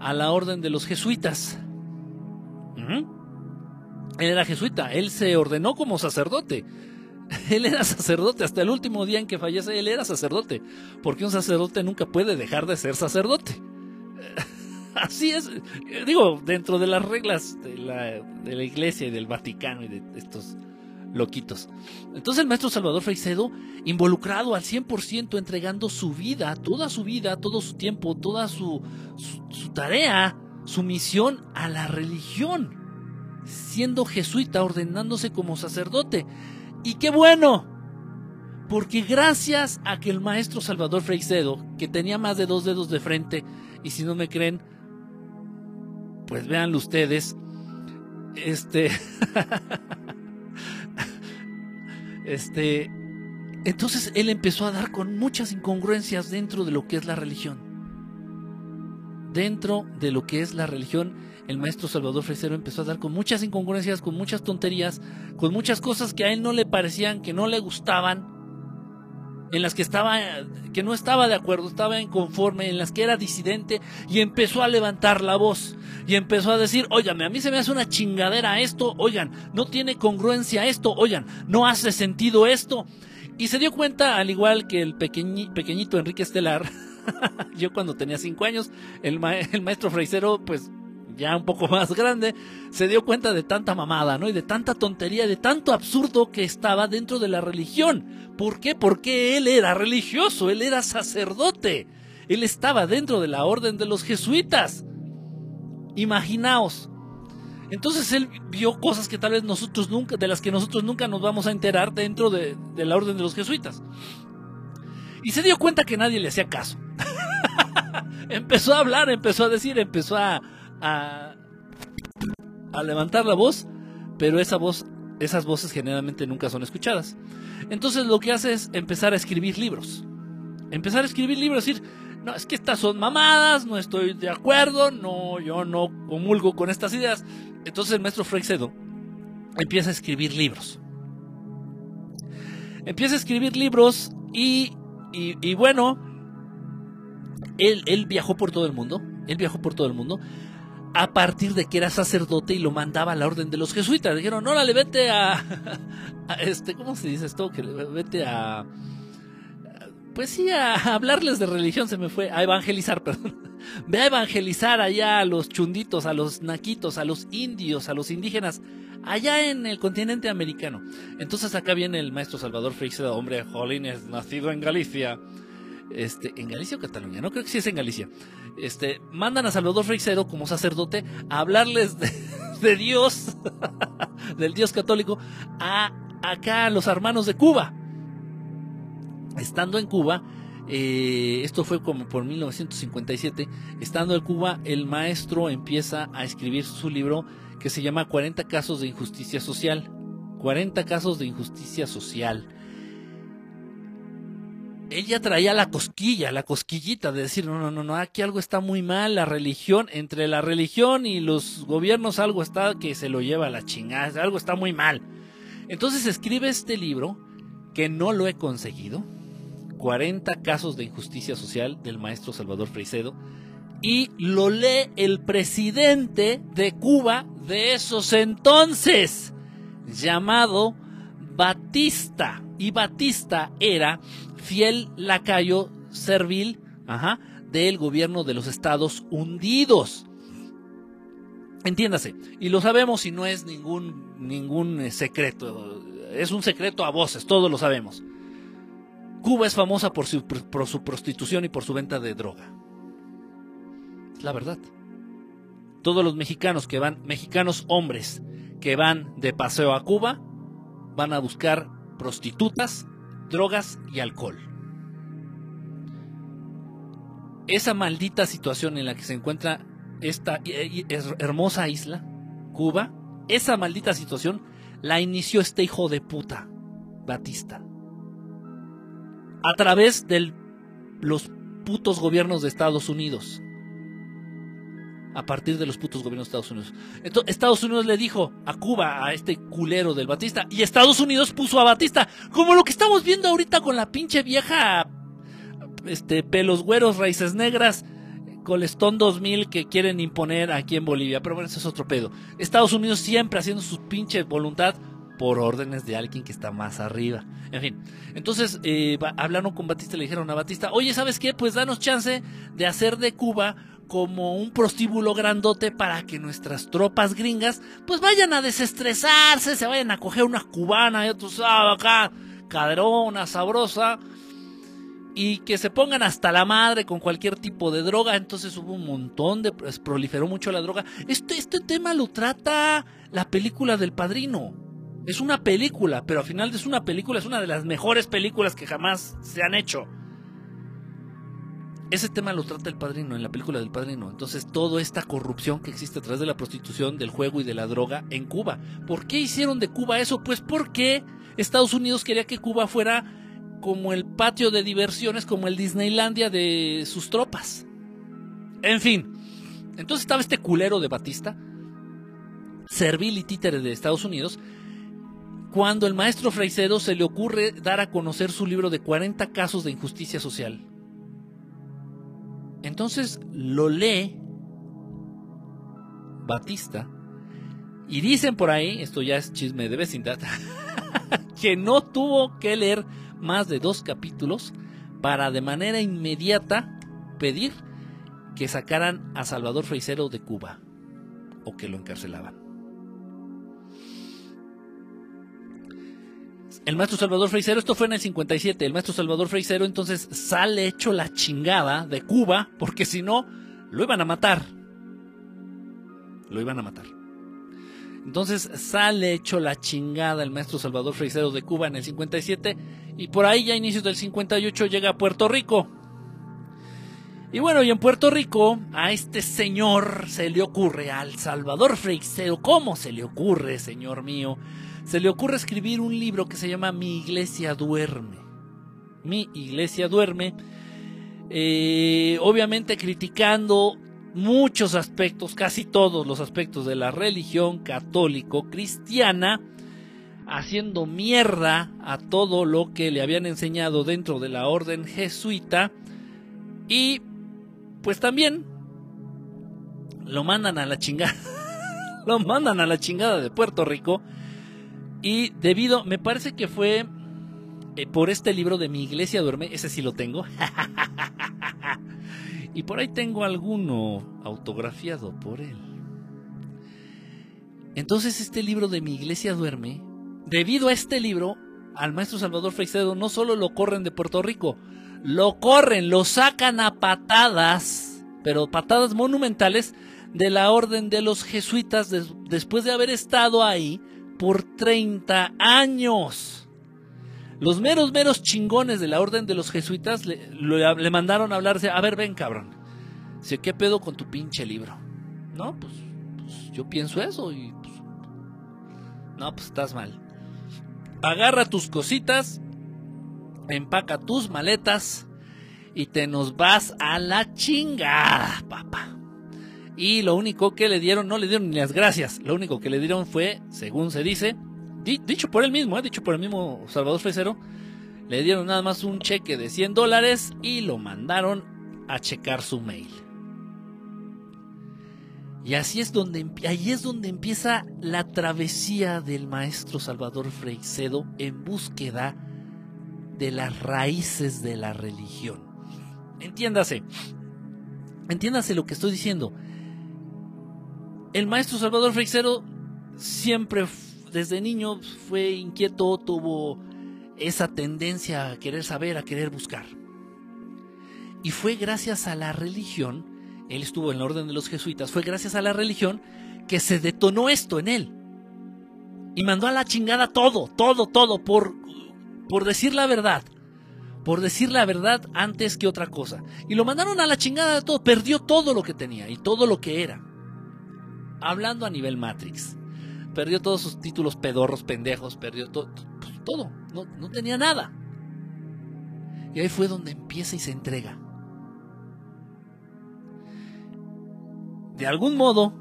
a la orden de los jesuitas. Él era jesuita, él se ordenó como sacerdote. <laughs> Él era sacerdote hasta el último día en que fallece, él era sacerdote, porque un sacerdote nunca puede dejar de ser sacerdote. <laughs> Así es, digo, dentro de las reglas de la, de la iglesia y del Vaticano y de estos loquitos. Entonces el maestro Salvador Freixedo, involucrado al 100%, entregando su vida, toda su vida, todo su tiempo, toda su, tarea, su misión a la religión, siendo jesuita, ordenándose como sacerdote. Y qué bueno, porque gracias a que el maestro Salvador Freixedo, que tenía más de dos dedos de frente, y si no me creen, pues véanlo ustedes. Este. <laughs> este. Entonces él empezó a dar con muchas incongruencias dentro de lo que es la religión. Dentro de lo que es la religión, el maestro Salvador Fresero empezó a dar con muchas incongruencias, con muchas tonterías, con muchas cosas que a él no le parecían, que no le gustaban en las que estaba que no estaba de acuerdo, estaba inconforme, en las que era disidente y empezó a levantar la voz y empezó a decir, "Óigame, a mí se me hace una chingadera esto, oigan, no tiene congruencia esto, oigan, no hace sentido esto." Y se dio cuenta, al igual que el pequeñito Enrique Estelar, <laughs> yo cuando tenía cinco años, el, el maestro Freisero, pues ya un poco <laughs> más grande, se dio cuenta de tanta mamada, ¿no? Y de tanta tontería, de tanto absurdo que estaba dentro de la religión. ¿Por qué? Porque él era religioso, él era sacerdote. Él estaba dentro de la orden de los jesuitas. Imaginaos. Entonces él vio cosas que tal vez nosotros nunca, de las que nosotros nunca nos vamos a enterar dentro de, de la orden de los jesuitas. Y se dio cuenta que nadie le hacía caso. <laughs> empezó a hablar, empezó a decir, empezó a, a, levantar la voz, pero esa voz, esas voces generalmente nunca son escuchadas. Entonces lo que hace es empezar a escribir libros. Empezar a escribir libros, decir, no, es que estas son mamadas, no estoy de acuerdo, no, yo no comulgo con estas ideas. Entonces el maestro Freixedo empieza a escribir libros. Empieza a escribir libros y, y, bueno, él, él viajó por todo el mundo. Él viajó por todo el mundo a partir de que era sacerdote y lo mandaba a la orden de los jesuitas. Dijeron, órale, vete a, <laughs> a este, ¿cómo se dice esto? Que vete a, pues sí, a hablarles de religión se me fue, a evangelizar, <laughs> perdón. Ve a evangelizar allá a los chunditos, a los naquitos, a los indios, a los indígenas, allá en el continente americano. Entonces acá viene el maestro Salvador Freixedo, hombre, Jolines, nacido en Galicia. Este, ¿En Galicia o Cataluña? No creo que sí es en Galicia este, mandan a Salvador Freixedo como sacerdote a hablarles de, <laughs> Dios, <laughs> del Dios católico, a acá a los hermanos de Cuba. Estando en Cuba, eh, esto fue como por 1957, estando en Cuba, el maestro empieza a escribir su libro que se llama 40 casos de injusticia social. 40 casos de injusticia social ella traía la cosquilla, la cosquillita de decir, no, no, no, no, aquí algo está muy mal, la religión, entre la religión y los gobiernos algo está que se lo lleva a la chingada, algo está muy mal. Entonces escribe este libro, que no lo he conseguido, 40 casos de injusticia social del maestro Salvador Freixedo, y lo lee el presidente de Cuba de esos entonces, llamado Batista. Y Batista era fiel lacayo servil ajá, del gobierno de los Estados Unidos. Entiéndase, y lo sabemos y no es ningún, ningún eh, secreto, es un secreto a voces, todos lo sabemos. Cuba es famosa por su, por su prostitución y por su venta de droga. Es la verdad. Todos los mexicanos que van, mexicanos hombres que van de paseo a Cuba, van a buscar prostitutas, drogas y alcohol. Esa maldita situación en la que se encuentra esta hermosa isla, Cuba, esa maldita situación la inició este hijo de puta, Batista. A través de los putos gobiernos de Estados Unidos. A partir de los putos gobiernos de Estados Unidos. Entonces, Estados Unidos le dijo a Cuba, a este culero del Batista, y Estados Unidos puso a Batista, como lo que estamos viendo ahorita con la pinche vieja, este, pelos güeros, raíces negras, Colestón 2000 que quieren imponer aquí en Bolivia. Pero bueno, eso es otro pedo. Estados Unidos siempre haciendo su pinche voluntad por órdenes de alguien que está más arriba. En fin, entonces eh, hablaron con Batista y le dijeron a Batista, oye, ¿sabes qué? Pues danos chance de hacer de Cuba como un prostíbulo grandote para que nuestras tropas gringas pues vayan a desestresarse, se vayan a coger una cubana y otros ah, acá, cadrona, sabrosa y que se pongan hasta la madre con cualquier tipo de droga. Entonces hubo un montón de. Pues, proliferó mucho la droga. Este, este tema lo trata la película del padrino. Es una película, pero al final es una película, es una de las mejores películas que jamás se han hecho. Ese tema lo trata el padrino, en la película del padrino. Entonces, toda esta corrupción que existe a través de la prostitución, del juego y de la droga en Cuba. ¿Por qué hicieron de Cuba eso? Pues porque Estados Unidos quería que Cuba fuera como el patio de diversiones, como el Disneylandia de sus tropas. En fin, entonces estaba este culero de Batista, servil y títere de Estados Unidos, cuando el maestro Freisero se le ocurre dar a conocer su libro de 40 casos de injusticia social. Entonces lo lee Batista y dicen por ahí, esto ya es chisme de vecindad, <laughs> que no tuvo que leer más de dos capítulos para de manera inmediata pedir que sacaran a Salvador Freisero de Cuba o que lo encarcelaban. El maestro Salvador Freisero, esto fue en el 57, el maestro Salvador Freisero entonces sale hecho la chingada de Cuba porque si no, lo iban a matar. Lo iban a matar. Entonces sale hecho la chingada el maestro Salvador Freisero de Cuba en el 57 y por ahí ya a inicios del 58 llega a Puerto Rico. Y bueno, y en Puerto Rico a este señor se le ocurre, al Salvador Freisero, ¿cómo se le ocurre, señor mío? Se le ocurre escribir un libro que se llama Mi iglesia duerme. Mi iglesia duerme. Eh, obviamente criticando muchos aspectos, casi todos los aspectos de la religión católico-cristiana, haciendo mierda a todo lo que le habían enseñado dentro de la orden jesuita y pues también lo mandan a la chingada, <laughs> lo mandan a la chingada de Puerto Rico y debido, me parece que fue eh, por este libro de mi iglesia duerme, ese sí lo tengo. <laughs> Y por ahí tengo alguno autografiado por él. Entonces este libro de Mi Iglesia Duerme, debido a este libro, al maestro Salvador Freixedo no solo lo corren de Puerto Rico, lo corren, lo sacan a patadas, pero patadas monumentales, de la orden de los jesuitas después de haber estado ahí por 30 años. Los meros, meros chingones de la orden de los jesuitas le, mandaron a hablarse. A ver, ven, cabrón. Dice, ¿qué pedo con tu pinche libro? No, pues, pues yo pienso eso y pues, no, pues estás mal. Agarra tus cositas, empaca tus maletas y te nos vas a la chingada, papá. Y lo único que le dieron, no le dieron ni las gracias, lo único que le dieron fue, según se dice, dicho por él mismo, ¿eh? dicho por el mismo Salvador Fresero, le dieron nada más un cheque de 100 dólares y lo mandaron a checar su mail. Y así es donde, ahí es donde empieza la travesía del maestro Salvador Freixedo en búsqueda de las raíces de la religión. Entiéndase, entiéndase lo que estoy diciendo. El maestro Salvador Freixero siempre, desde niño, fue inquieto, tuvo esa tendencia a querer saber, a querer buscar. Y fue gracias a la religión, él estuvo en la orden de los jesuitas, fue gracias a la religión que se detonó esto en él. Y mandó a la chingada todo, todo, todo, por, por decir la verdad. Por decir la verdad antes que otra cosa. Y lo mandaron a la chingada de todo. Perdió todo lo que tenía y todo lo que era. Hablando a nivel Matrix. Perdió todos sus títulos pedorros, pendejos. Perdió todo. todo. No, no tenía nada. Y ahí fue donde empieza y se entrega. De algún modo,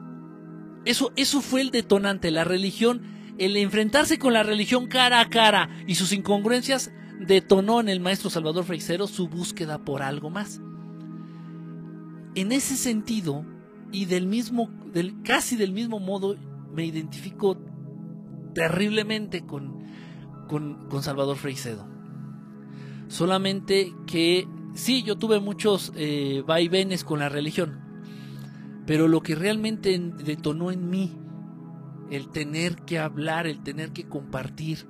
eso, eso fue el detonante. La religión el enfrentarse con la religión cara a cara y sus incongruencias detonó en el maestro Salvador Freixero su búsqueda por algo más. En ese sentido, y del mismo, del, casi del mismo modo, me identifico terriblemente con, con, Salvador Freixedo. Solamente que sí, yo tuve muchos eh, vaivenes con la religión, pero lo que realmente detonó en mí el tener que hablar, el tener que compartir,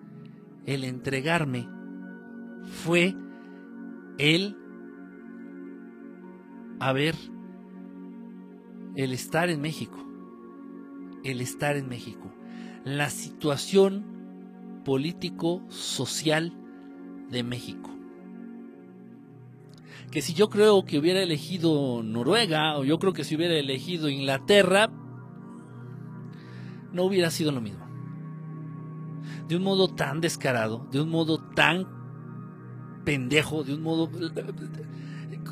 el entregarme, fue el haber, el estar en México, el estar en México, la situación político-social de México. Que si yo creo que hubiera elegido Noruega, o yo creo que si hubiera elegido Inglaterra, no hubiera sido lo mismo. De un modo tan descarado, de un modo tan pendejo, de un modo...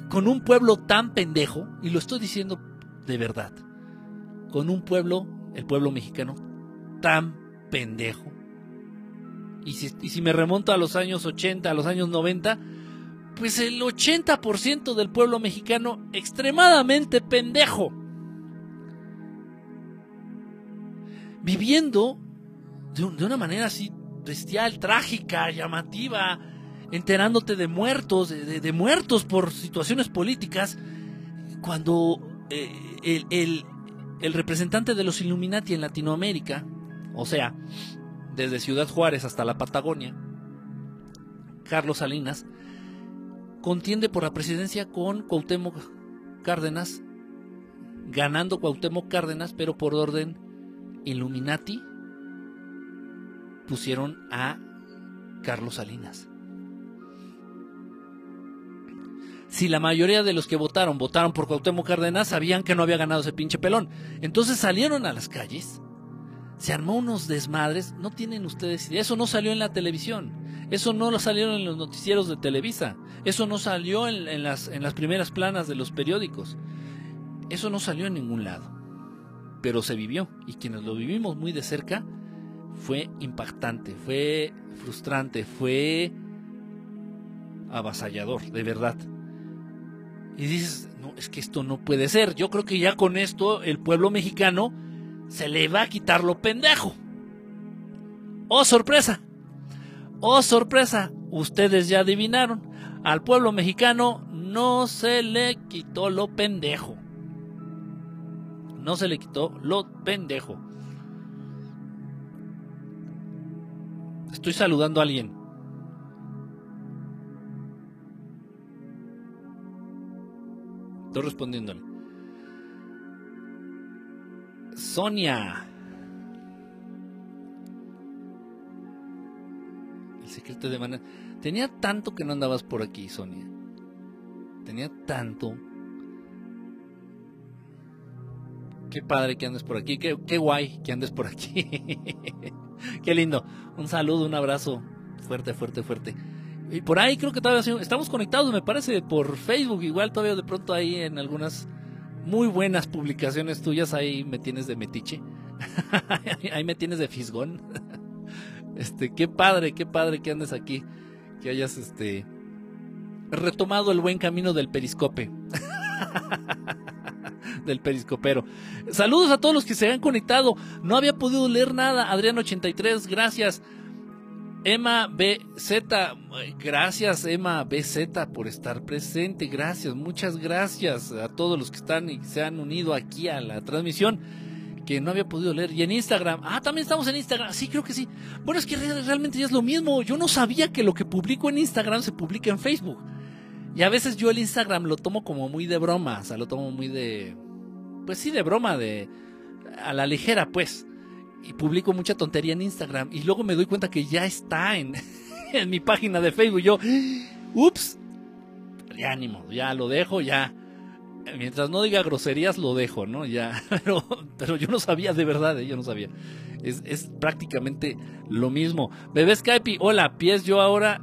con un pueblo tan pendejo, y lo estoy diciendo de verdad, con un pueblo, el pueblo mexicano, tan pendejo. Y si, y si me remonto a los años 80, a los años 90, pues el 80% del pueblo mexicano extremadamente pendejo. Viviendo de, una manera así bestial, trágica, llamativa, enterándote de muertos, de, muertos por situaciones políticas, cuando eh, el, el, representante de los Illuminati en Latinoamérica, o sea, desde Ciudad Juárez hasta la Patagonia, Carlos Salinas, contiende por la presidencia con Cuauhtémoc Cárdenas, ganando Cuauhtémoc Cárdenas, pero por orden Illuminati pusieron a Carlos Salinas. Si la mayoría de los que votaron votaron por Cuauhtémoc Cárdenas, sabían que no había ganado ese pinche pelón. Entonces salieron a las calles, se armó unos desmadres, no tienen ustedes idea, eso no salió en la televisión, eso no lo salieron en los noticieros de Televisa, eso no salió en, las, en las primeras planas de los periódicos, eso no salió en ningún lado pero se vivió y quienes lo vivimos muy de cerca fue impactante, fue frustrante, fue avasallador, de verdad. Y dices, no, es que esto no puede ser. Yo creo que ya con esto el pueblo mexicano se le va a quitar lo pendejo. ¡Oh, sorpresa! ¡Oh, sorpresa! Ustedes ya adivinaron. Al pueblo mexicano no se le quitó lo pendejo. No se le quitó lo pendejo. Estoy saludando a alguien. Estoy respondiéndole. Sonia. El secreto de manera. Tenía tanto que no andabas por aquí, Sonia. Tenía tanto qué padre que andes por aquí, qué, guay que andes por aquí. <laughs> qué lindo. Un saludo, un abrazo fuerte, fuerte, fuerte. Y por ahí creo que todavía estamos conectados, me parece, por Facebook. Igual todavía de pronto ahí en algunas muy buenas publicaciones tuyas, ahí me tienes de metiche. <laughs> ahí me tienes de fisgón. <laughs> este, qué padre, qué padre que andes aquí. Que hayas este retomado el buen camino del periscope. Del periscopero. Saludos a todos los que se han conectado. No había podido leer nada. Adrián83, gracias. Emma BZ, gracias Emma BZ por estar presente, gracias, muchas gracias a todos los que están y se han unido aquí a la transmisión que no había podido leer. Y en Instagram, ah, también estamos en Instagram, sí, creo que sí. Bueno, es que realmente ya es lo mismo, yo no sabía que lo que publico en Instagram se publica en Facebook. Y a veces yo el Instagram lo tomo como muy de broma, o sea, lo tomo muy de... Pues sí, de broma, de... A la ligera, pues y publico mucha tontería en Instagram y luego me doy cuenta que ya está en, <laughs> en mi página de Facebook. Yo, ups, ya ánimo, ya lo dejo, ya. Mientras no diga groserías, lo dejo, ¿no? Ya, <laughs> pero, pero yo no sabía de verdad, ¿eh? yo no sabía. Es, es prácticamente lo mismo. Bebé Skype, hola, pies, yo ahora,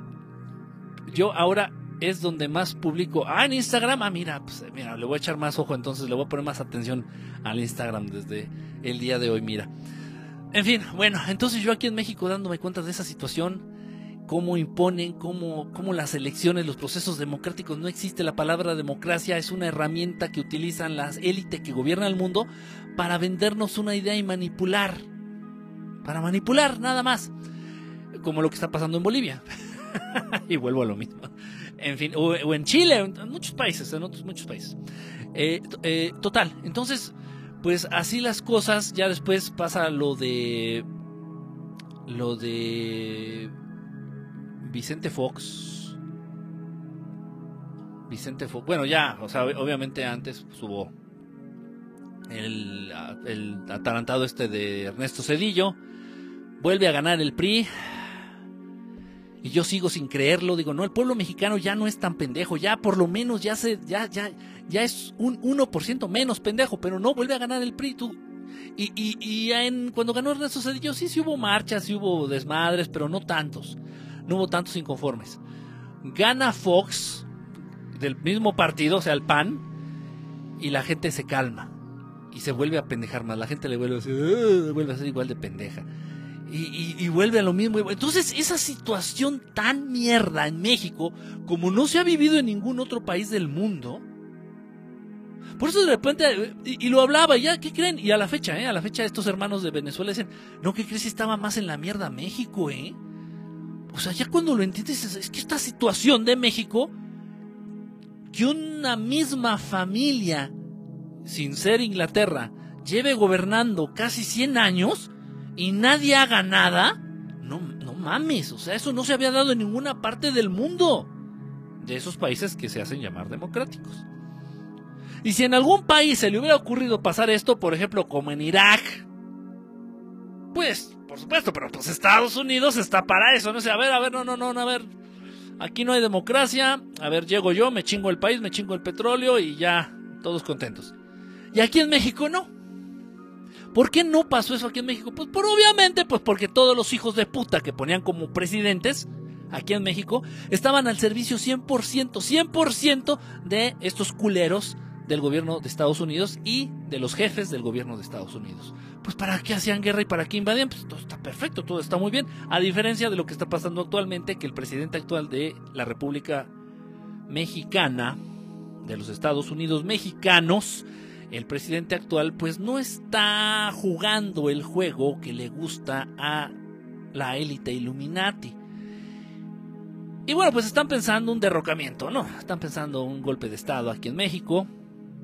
yo ahora es donde más publico. Ah, en Instagram, ah, mira, pues mira, le voy a echar más ojo, entonces le voy a poner más atención al Instagram desde el día de hoy, mira. En fin, bueno, entonces yo aquí en México dándome cuenta de esa situación, cómo imponen, cómo, cómo las elecciones, los procesos democráticos, no existe la palabra democracia, es una herramienta que utilizan las élites que gobiernan el mundo para vendernos una idea y manipular. Para manipular, nada más. Como lo que está pasando en Bolivia. <laughs> y vuelvo a lo mismo. En fin, o, en Chile, en muchos países, en otros muchos países. Eh, eh, total, entonces pues así las cosas, ya después pasa lo de lo de Vicente Fox. Vicente Fox, bueno, ya, o sea, obviamente antes subo el, el atarantado este de Ernesto Cedillo, vuelve a ganar el PRI, y yo sigo sin creerlo, digo, no, el pueblo mexicano ya no es tan pendejo, ya por lo menos ya se, ya, ya, ya es un 1% menos pendejo, pero no vuelve a ganar el PRI. y, y, y en, cuando ganó Ernesto Cedillo, sí, sí hubo marchas, sí hubo desmadres, pero no tantos. No hubo tantos inconformes. Gana Fox, del mismo partido, o sea, el PAN, y la gente se calma. Y se vuelve a pendejar más. La gente le vuelve a, ser, vuelve a ser igual de pendeja y, vuelve a lo mismo. Entonces, esa situación tan mierda en México, como no se ha vivido en ningún otro país del mundo, por eso de repente, y, lo hablaba, ya, ¿qué creen? Y a la fecha, ¿eh? A la fecha estos hermanos de Venezuela dicen, no, ¿qué crees? Estaba más en la mierda México, ¿eh? O sea, ya cuando lo entiendes, es que esta situación de México, que una misma familia, sin ser Inglaterra, lleve gobernando casi 100 años, y nadie haga nada, no, no mames, o sea, eso no se había dado en ninguna parte del mundo de esos países que se hacen llamar democráticos. Y si en algún país se le hubiera ocurrido pasar esto, por ejemplo, como en Irak, pues, por supuesto, pero pues Estados Unidos está para eso, no sé, a ver, a ver, no, no, no, a ver, aquí no hay democracia, a ver, llego yo, me chingo el país, me chingo el petróleo y ya, todos contentos. Y aquí en México no. ¿Por qué no pasó eso aquí en México? Pues por obviamente, pues porque todos los hijos de puta que ponían como presidentes aquí en México estaban al servicio 100%, 100% de estos culeros del gobierno de Estados Unidos y de los jefes del gobierno de Estados Unidos. Pues para qué hacían guerra y para qué invadían, pues todo está perfecto, todo está muy bien, a diferencia de lo que está pasando actualmente, que el presidente actual de la República Mexicana, de los Estados Unidos mexicanos, el presidente actual pues no está jugando el juego que le gusta a la élite Illuminati. Y bueno, pues están pensando un derrocamiento, ¿no? Están pensando un golpe de Estado aquí en México.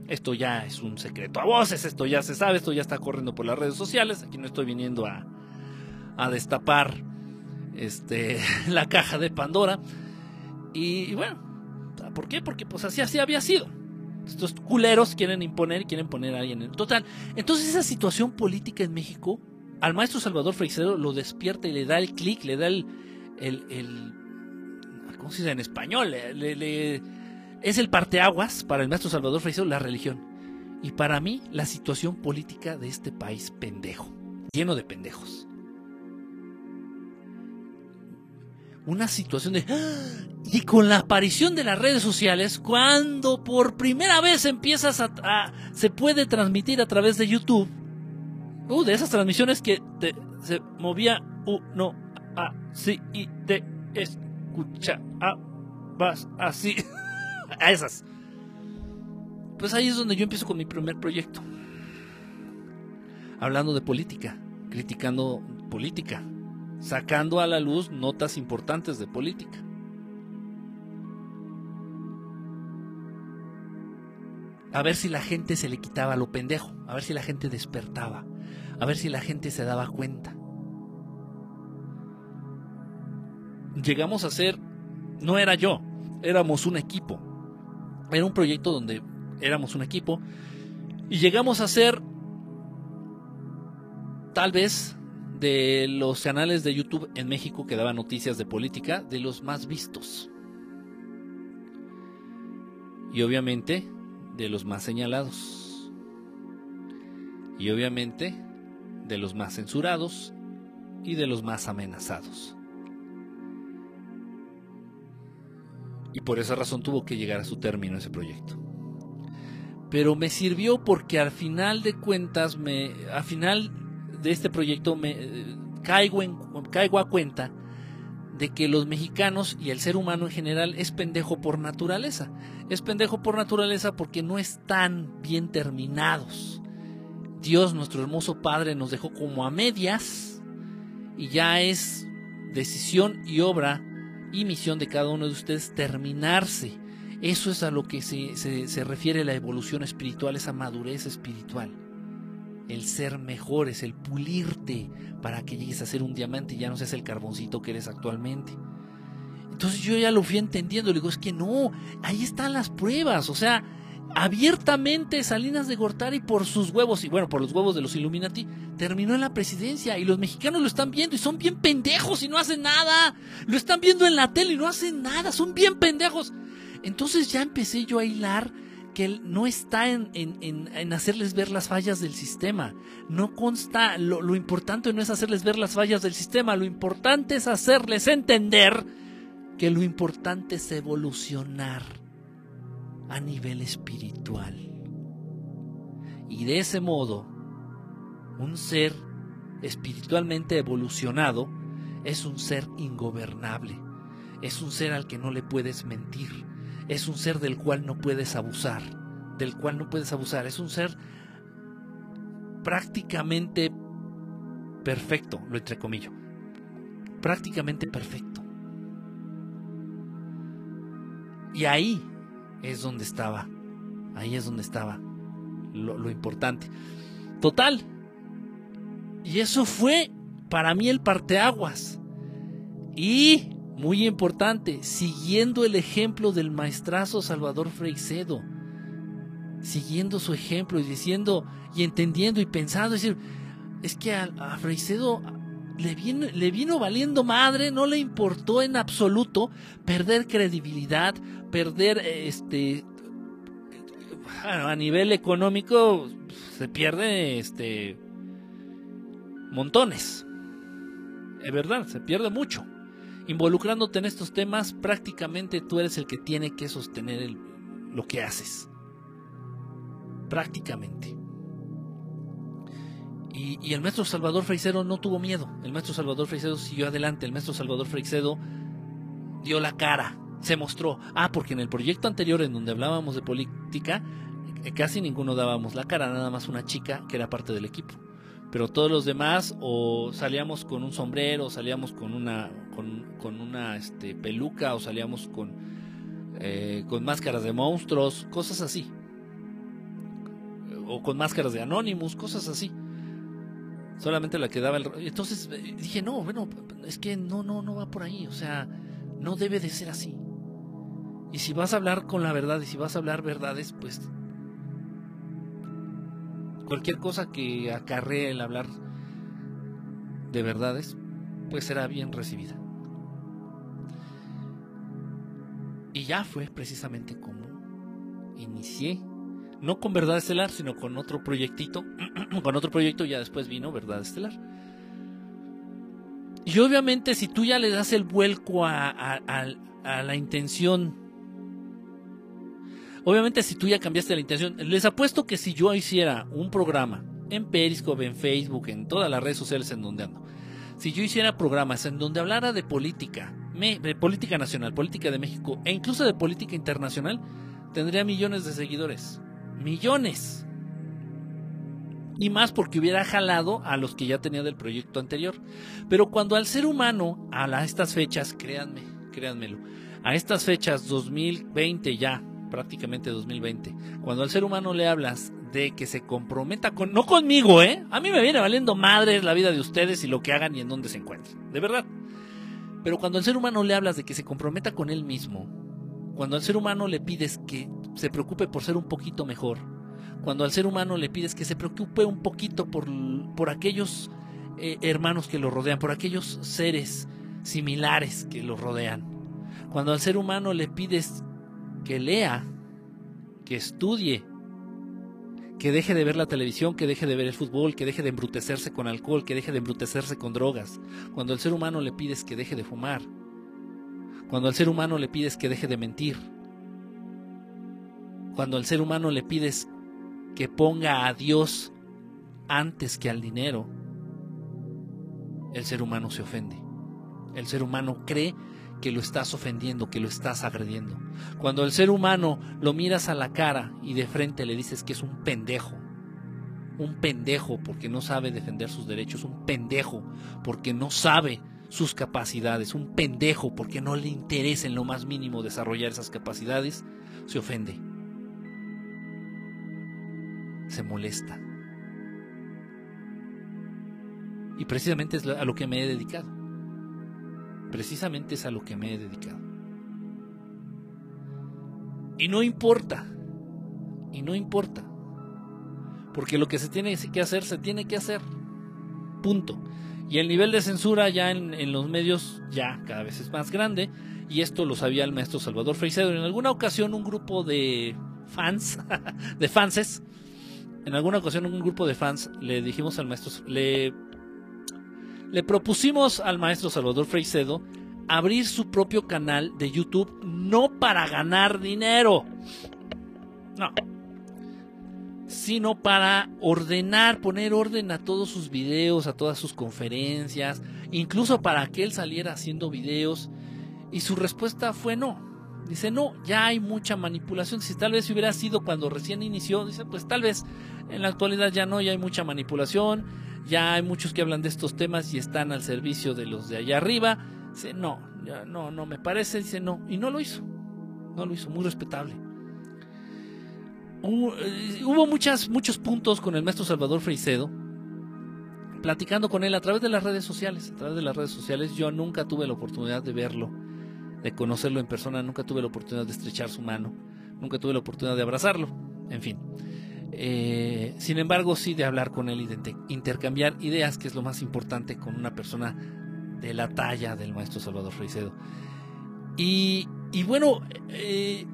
Esto ya es un secreto a voces, esto ya se sabe, esto ya está corriendo por las redes sociales. Aquí no estoy viniendo a, destapar este, <laughs> la caja de Pandora. Y, y bueno, ¿por qué? Porque pues así, así había sido. Estos culeros quieren imponer, quieren poner a alguien en total. Entonces esa situación política en México, al maestro Salvador Freixedo lo despierta y le da el clic, le da el, el, ¿cómo se dice en español? Le, es el parteaguas para el maestro Salvador Freixedo la religión. Y para mí la situación política de este país pendejo, lleno de pendejos. Una situación de... ¡Ah! Y con la aparición de las redes sociales, cuando por primera vez empiezas a... se puede transmitir a través de YouTube. Uh, de esas transmisiones que se movía uno así y te vas así. <laughs> a esas. Pues ahí es donde yo empiezo con mi primer proyecto. Hablando de política, criticando política sacando a la luz notas importantes de política. A ver si la gente se le quitaba lo pendejo, a ver si la gente despertaba, a ver si la gente se daba cuenta. Llegamos a ser, no era yo, éramos un equipo. Era un proyecto donde éramos un equipo y llegamos a ser tal vez de los canales de YouTube en México que daban noticias de política, de los más vistos. Y obviamente de los más señalados. Y obviamente de los más censurados y de los más amenazados. Y por esa razón tuvo que llegar a su término ese proyecto. Pero me sirvió porque al final de cuentas, me, al final de este proyecto me caigo, en, caigo a cuenta de que los mexicanos y el ser humano en general es pendejo por naturaleza. Es pendejo por naturaleza porque no están bien terminados. Dios, nuestro hermoso Padre, nos dejó como a medias y ya es decisión y obra y misión de cada uno de ustedes terminarse. Eso es a lo que se, se, se refiere la evolución espiritual, esa madurez espiritual el ser mejores, el pulirte para que llegues a ser un diamante y ya no seas el carboncito que eres actualmente. Entonces yo ya lo fui entendiendo, le digo, es que no, ahí están las pruebas, o sea, abiertamente Salinas de Gortari por sus huevos, y bueno, por los huevos de los Illuminati, terminó en la presidencia y los mexicanos lo están viendo y son bien pendejos y no hacen nada, lo están viendo en la tele y no hacen nada, son bien pendejos. Entonces ya empecé yo a hilar que no está en, en, hacerles ver las fallas del sistema. No consta, lo importante no es hacerles ver las fallas del sistema, lo importante es hacerles entender que lo importante es evolucionar a nivel espiritual. Y de ese modo, un ser espiritualmente evolucionado es un ser ingobernable, es un ser al que no le puedes mentir, es un ser del cual no puedes abusar, del cual no puedes abusar, es un ser prácticamente perfecto, lo entrecomillo, prácticamente perfecto. Y ahí es donde estaba, ahí es donde estaba lo, lo importante. Total. Y eso fue para mí el parteaguas. Y muy importante, siguiendo el ejemplo del maestrazo Salvador Freixedo, siguiendo su ejemplo y diciendo y entendiendo y pensando, es decir, es que a, a Freixedo le vino, le vino valiendo madre, no le importó en absoluto perder credibilidad, perder este a nivel económico se pierde este montones. Es verdad, se pierde mucho involucrándote en estos temas, prácticamente tú eres el que tiene que sostener lo que haces. Prácticamente. Y, el maestro Salvador Freixedo no tuvo miedo. El maestro Salvador Freixedo siguió adelante. El maestro Salvador Freixedo dio la cara, se mostró. Ah, porque en el proyecto anterior en donde hablábamos de política, eh, casi ninguno dábamos la cara, nada más una chica que era parte del equipo pero todos los demás o salíamos con un sombrero, salíamos con una con, una este, peluca o salíamos con eh, con máscaras de monstruos, cosas así. O con máscaras de Anonymous, cosas así. Solamente la que daba el entonces eh, dije, "No, bueno, es que no no no va por ahí, o sea, no debe de ser así." Y si vas a hablar con la verdad y si vas a hablar verdades, pues cualquier cosa que acarree el hablar de verdades, pues será bien recibida. Y ya fue precisamente como inicié, no con Verdad Estelar, sino con otro proyectito, <clears throat> con otro proyecto ya después vino Verdad Estelar. Y obviamente si tú ya le das el vuelco a, a la intención Obviamente si tú ya cambiaste la intención, les apuesto que si yo hiciera un programa en Periscope, en Facebook, en todas las redes sociales en donde ando, si yo hiciera programas en donde hablara de política, de política nacional, política de México e incluso de política internacional, tendría millones de seguidores. Millones. Y más porque hubiera jalado a los que ya tenía del proyecto anterior. Pero cuando al ser humano, a estas fechas, créanme, créanmelo, a estas fechas 2020 ya, prácticamente 2020, cuando al ser humano le hablas de que se comprometa con, no conmigo, ¿eh? A mí me viene valiendo madre la vida de ustedes y lo que hagan y en dónde se encuentren, de verdad. Pero cuando al ser humano le hablas de que se comprometa con él mismo, cuando al ser humano le pides que se preocupe por ser un poquito mejor, cuando al ser humano le pides que se preocupe un poquito por, por aquellos eh, hermanos que lo rodean, por aquellos seres similares que lo rodean, cuando al ser humano le pides que lea, que estudie, que deje de ver la televisión, que deje de ver el fútbol, que deje de embrutecerse con alcohol, que deje de embrutecerse con drogas. Cuando al ser humano le pides que deje de fumar. Cuando al ser humano le pides que deje de mentir. Cuando al ser humano le pides que ponga a Dios antes que al dinero. El ser humano se ofende. El ser humano cree que lo estás ofendiendo, que lo estás agrediendo. Cuando el ser humano lo miras a la cara y de frente le dices que es un pendejo, un pendejo porque no sabe defender sus derechos, un pendejo porque no sabe sus capacidades, un pendejo porque no le interesa en lo más mínimo desarrollar esas capacidades, se ofende, se molesta. Y precisamente es a lo que me he dedicado Precisamente es a lo que me he dedicado. Y no importa, y no importa, porque lo que se tiene que hacer, se tiene que hacer. Punto. Y el nivel de censura ya en, los medios ya cada vez es más grande, y esto lo sabía el maestro Salvador Freisedo. En alguna ocasión un grupo de fans, <laughs> de fanses, en alguna ocasión un grupo de fans le dijimos al maestro, le le propusimos al maestro Salvador Freicedo abrir su propio canal de YouTube, no para ganar dinero, no, sino para ordenar, poner orden a todos sus videos, a todas sus conferencias, incluso para que él saliera haciendo videos. Y su respuesta fue no. Dice, no, ya hay mucha manipulación. Si tal vez hubiera sido cuando recién inició, dice, pues tal vez en la actualidad ya no, ya hay mucha manipulación ya hay muchos que hablan de estos temas y están al servicio de los de allá arriba. Dice, no, no, no me parece, dice no, y no lo hizo, no lo hizo, muy respetable. Eh, hubo muchas, muchos puntos con el maestro Salvador Freicedo, platicando con él a través de las redes sociales, a través de las redes sociales, yo nunca tuve la oportunidad de verlo, de conocerlo en persona, nunca tuve la oportunidad de estrechar su mano, nunca tuve la oportunidad de abrazarlo, en fin. Eh, sin embargo, sí de hablar con él y de intercambiar ideas, que es lo más importante con una persona de la talla del maestro Salvador Freicedo. Y, bueno, eh,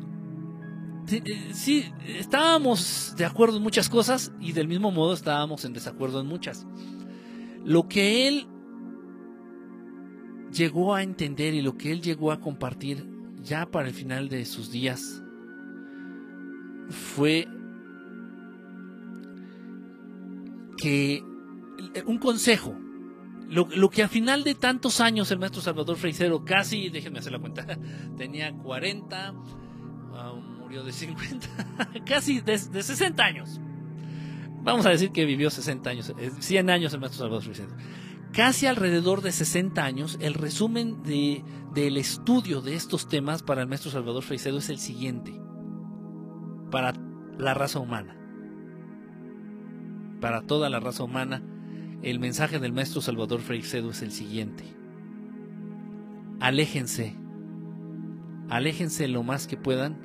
eh, sí, estábamos de acuerdo en muchas cosas y del mismo modo estábamos en desacuerdo en muchas. Lo que él llegó a entender y lo que él llegó a compartir ya para el final de sus días fue que eh, un consejo, lo, que al final de tantos años el maestro Salvador Freisero, casi, déjenme hacer la cuenta, <laughs> tenía 40, ah, murió de 50, <laughs> casi de, 60 años. Vamos a decir que vivió 60 años, 100 eh, años el maestro Salvador Freisero. Casi alrededor de 60 años, el resumen de, del estudio de estos temas para el maestro Salvador Freisero es el siguiente, para la raza humana para toda la raza humana, el mensaje del maestro Salvador Freixedo es el siguiente. Aléjense, aléjense lo más que puedan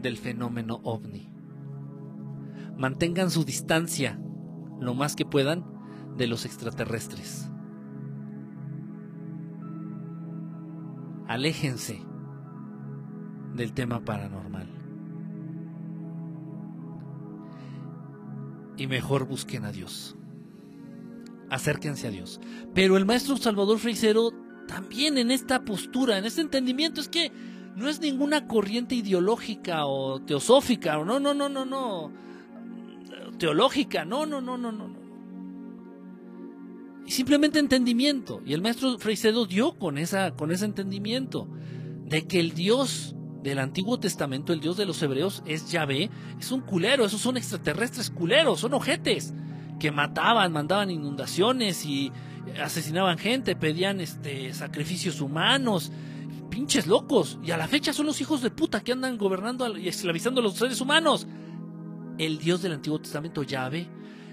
del fenómeno ovni. Mantengan su distancia lo más que puedan de los extraterrestres. Aléjense del tema paranormal. Y mejor busquen a Dios. Acérquense a Dios. Pero el maestro Salvador Freisero también en esta postura, en este entendimiento, es que no es ninguna corriente ideológica o teosófica, o no, no, no, no, no, teológica, no, no, no, no, no. Y simplemente entendimiento. Y el maestro Freisero dio con, esa, con ese entendimiento de que el Dios del Antiguo Testamento, el Dios de los hebreos, es Yahvé, es un culero, esos son extraterrestres culeros, son ojetes, que mataban, mandaban inundaciones y asesinaban gente, pedían este, sacrificios humanos, pinches locos, y a la fecha son los hijos de puta que andan gobernando y esclavizando a los seres humanos. El Dios del Antiguo Testamento, Yahvé,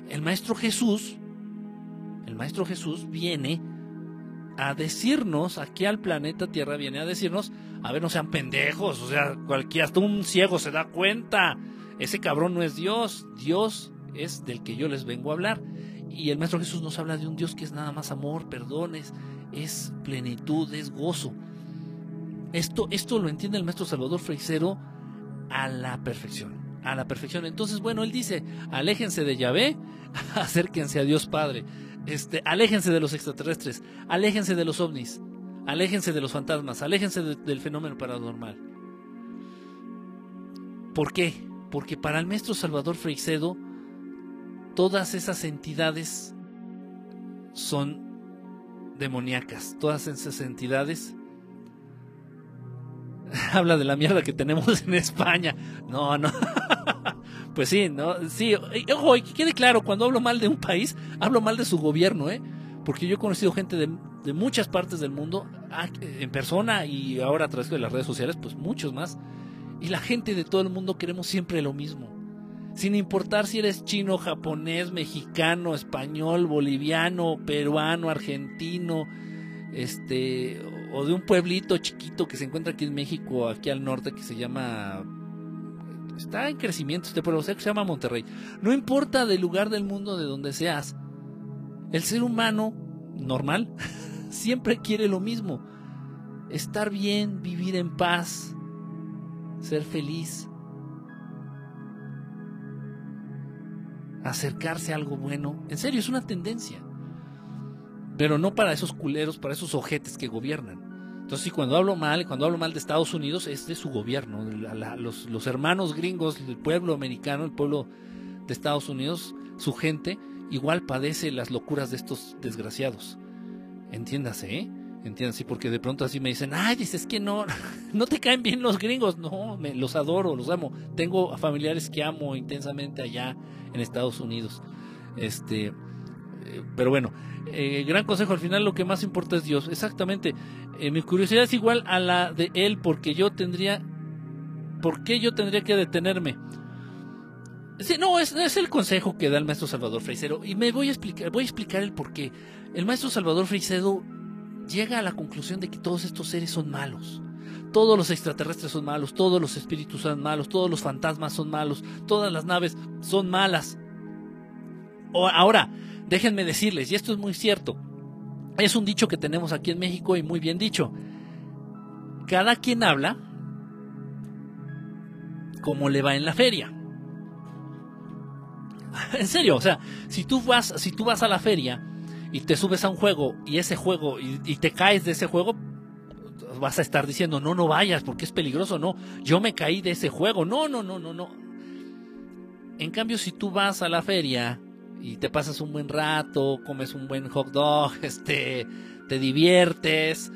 el Maestro Jesús, el Maestro Jesús viene a decirnos, aquí al planeta Tierra viene a decirnos, a ver, no sean pendejos, o sea, cualquier, hasta un ciego se da cuenta, ese cabrón no es Dios, Dios es del que yo les vengo a hablar. Y el Maestro Jesús nos habla de un Dios que es nada más amor, perdones, es plenitud, es gozo. Esto, esto lo entiende el Maestro Salvador Freisero a la perfección, a la perfección. Entonces, bueno, él dice, aléjense de Yahvé, <laughs> acérquense a Dios Padre, este, aléjense de los extraterrestres, aléjense de los ovnis, aléjense de los fantasmas, aléjense del fenómeno paranormal. ¿Por qué? Porque para el maestro Salvador Freixedo, todas esas entidades son demoníacas, todas esas entidades <laughs> habla de la mierda que tenemos en España. No, no. <laughs> pues sí, no, sí, ojo, que quede claro, cuando hablo mal de un país, hablo mal de su gobierno, ¿eh? Porque yo he conocido gente de, de muchas partes del mundo, ah, en persona y ahora a través de las redes sociales, pues muchos más. Y la gente de todo el mundo queremos siempre lo mismo. Sin importar si eres chino, japonés, mexicano, español, boliviano, peruano, argentino, este, o de un pueblito chiquito que se encuentra aquí en México, aquí al norte, que se llama está en crecimiento este pueblo, se llama Monterrey. No importa del lugar del mundo de donde seas, el ser humano normal <laughs> siempre quiere lo mismo. Estar bien, vivir en paz, ser feliz, acercarse a algo bueno. En serio, es una tendencia. Pero no para esos culeros, para esos ojetes que gobiernan. Entonces, cuando hablo mal, cuando hablo mal de Estados Unidos, es de su gobierno. los, hermanos gringos, el pueblo americano, el pueblo de Estados Unidos, su gente, igual padece las locuras de estos desgraciados. Entiéndase, ¿eh? Entiéndase, porque de pronto así me dicen, ay, dices que no, <laughs> no te caen bien los gringos. No, me, los adoro, los amo. Tengo familiares que amo intensamente allá en Estados Unidos. Este, pero bueno, eh, gran consejo, al final lo que más importa es Dios. Exactamente. Eh, mi curiosidad es igual a la de él porque yo tendría... ¿Por qué yo tendría que detenerme? Sí, no, es, es, el consejo que da el maestro Salvador Freisero y me voy a explicar, voy a explicar el por qué. El maestro Salvador Freisero llega a la conclusión de que todos estos seres son malos. Todos los extraterrestres son malos, todos los espíritus son malos, todos los fantasmas son malos, todas las naves son malas. Ahora, déjenme decirles, y esto es muy cierto, es un dicho que tenemos aquí en México y muy bien dicho. Cada quien habla como le va en la feria. <laughs> En serio, o sea, si tú vas, si tú vas a la feria y te subes a un juego y ese juego y, y, te caes de ese juego, vas a estar diciendo, no, no vayas porque es peligroso, no, yo me caí de ese juego, no, no, no, no, no. En cambio, si tú vas a la feria y te pasas un buen rato, comes un buen hot dog, <laughs> este, te diviertes,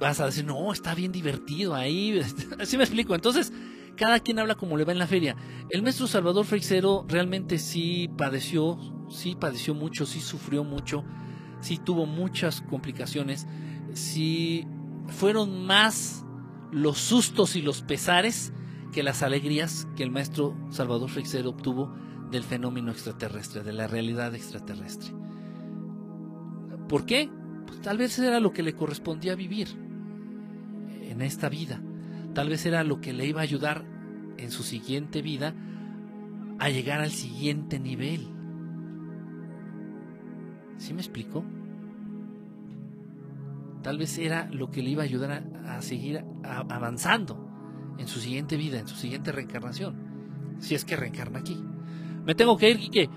vas a decir, no, está bien divertido ahí, <laughs> así me explico. Entonces, cada quien habla como le va en la feria. El maestro Salvador Freixero realmente sí padeció, sí padeció mucho, sí sufrió mucho, sí tuvo muchas complicaciones, sí fueron más los sustos y los pesares que las alegrías que el maestro Salvador Freixero obtuvo del fenómeno extraterrestre, de la realidad extraterrestre. ¿Por qué? Pues tal vez era lo que le correspondía vivir en esta vida. Tal vez era lo que le iba a ayudar en su siguiente vida a llegar al siguiente nivel. ¿Sí me explico? Tal vez era lo que le iba a ayudar a, seguir avanzando en su siguiente vida, en su siguiente reencarnación, si es que reencarna aquí. Me tengo que ir, Quique.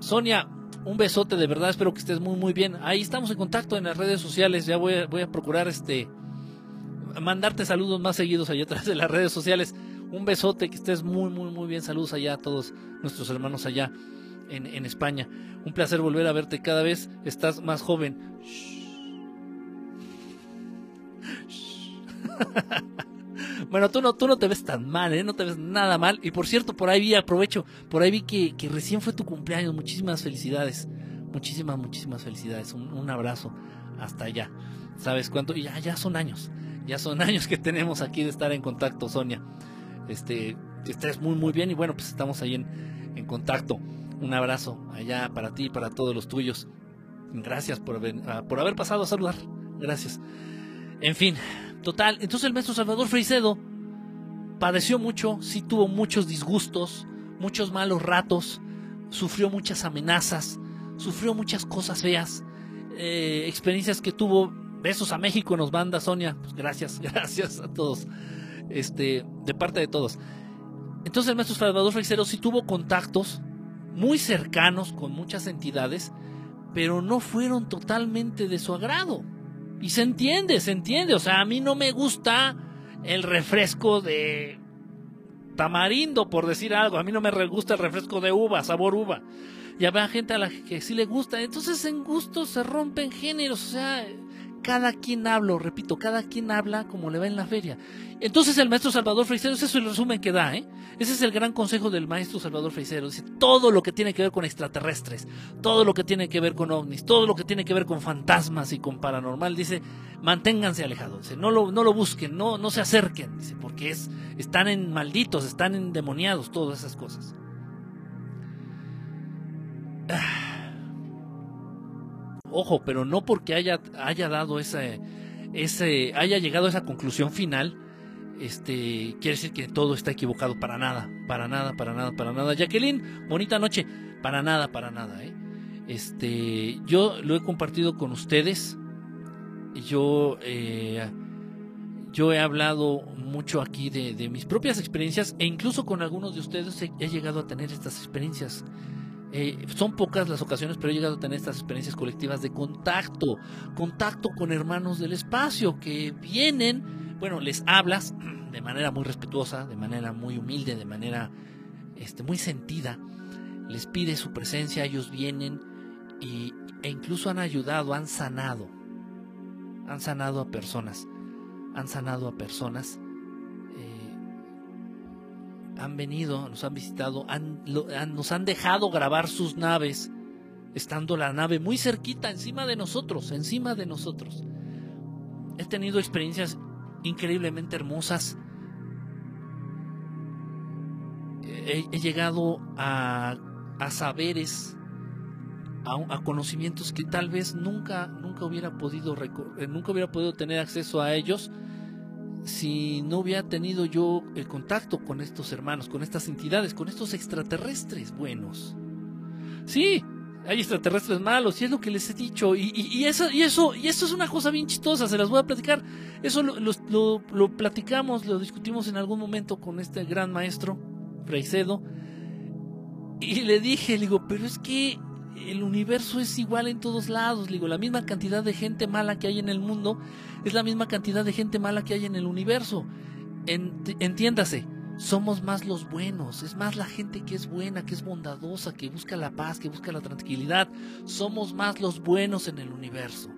Sonia, un besote de verdad, espero que estés muy muy bien. Ahí estamos en contacto en las redes sociales, ya voy a, voy a procurar este mandarte saludos más seguidos allá atrás de las redes sociales. Un besote, que estés muy muy muy bien. Saludos allá a todos nuestros hermanos allá en, en España. Un placer volver a verte cada vez, estás más joven. <laughs> Bueno, tú no, tú no te ves tan mal, ¿eh? No te ves nada mal. Y por cierto, por ahí vi, aprovecho, por ahí vi que, que recién fue tu cumpleaños. Muchísimas felicidades. Muchísimas, muchísimas felicidades. Un, abrazo hasta allá. ¿Sabes cuánto? Ya, ya son años. Ya son <laughs> años que tenemos aquí de estar en contacto, Sonia. Este, estés muy, muy bien. Y bueno, pues estamos ahí en, en contacto. Un abrazo allá para ti y para todos los tuyos. Gracias por ah, por haber pasado a saludar. Gracias. En fin, total. Entonces el maestro Salvador Freicedo padeció mucho, sí tuvo muchos disgustos, muchos malos ratos, sufrió muchas amenazas, sufrió muchas cosas feas, eh, experiencias que tuvo. Besos a México nos manda Sonia. Pues gracias, <laughs> gracias a todos. Este, de parte de todos. Entonces el maestro Salvador Freicedo sí tuvo contactos muy cercanos con muchas entidades, pero no fueron totalmente de su agrado. Y se entiende, se entiende. O sea, a mí no me gusta el refresco de tamarindo, por decir algo. A mí no me gusta el refresco de uva, sabor uva. Y habrá gente a la que sí le gusta. Entonces en gustos se rompen géneros. O sea, cada quien habla, repito, cada quien habla como le va en la feria. Entonces el maestro Salvador Freisero, ese es el resumen que da, ¿eh? Ese es el gran consejo del maestro Salvador Freisero. Dice, todo lo que tiene que ver con extraterrestres, todo lo que tiene que ver con ovnis, todo lo que tiene que ver con fantasmas y con paranormal, dice, manténganse alejados, no lo, no lo busquen, no, no se acerquen, porque es, están en malditos, están endemoniados, todas esas cosas. Ojo, pero no porque haya, haya dado ese, ese, haya llegado a esa conclusión final, este, quiere decir que todo está equivocado para nada, para nada, para nada, para nada. Jacqueline, bonita noche, para nada, para nada, ¿eh? Este, yo lo he compartido con ustedes, yo, eh, yo he hablado mucho aquí de, mis propias experiencias e incluso con algunos de ustedes he llegado a tener estas experiencias. Eh, son pocas las ocasiones, pero he llegado a tener estas experiencias colectivas de contacto, contacto con hermanos del espacio que vienen, bueno, les hablas <clears throat> de manera muy respetuosa, de manera muy humilde, de manera este, muy sentida, les pide su presencia, ellos vienen y, e incluso han ayudado, han sanado, han sanado a personas, han sanado a personas han venido, nos han visitado, han, nos han dejado grabar sus naves, estando la nave muy cerquita, encima de nosotros, encima de nosotros. He tenido experiencias increíblemente hermosas. He, llegado a, saberes, a, a, conocimientos que tal vez nunca, nunca hubiera podido, nunca hubiera podido tener acceso a ellos si no hubiera tenido yo el contacto con estos hermanos, con estas entidades, con estos extraterrestres buenos. Sí, hay extraterrestres malos, y es lo que les he dicho. Y, eso, y, eso, y eso es una cosa bien chistosa, se las voy a platicar. Eso lo, platicamos, lo discutimos en algún momento con este gran maestro, Freicedo. Y le dije, le digo, pero es que el universo es igual en todos lados. Digo, la misma cantidad de gente mala que hay en el mundo es la misma cantidad de gente mala que hay en el universo. entiéndase, somos más los buenos, es más la gente que es buena, que es bondadosa, que busca la paz, que busca la tranquilidad. Somos más los buenos en el universo.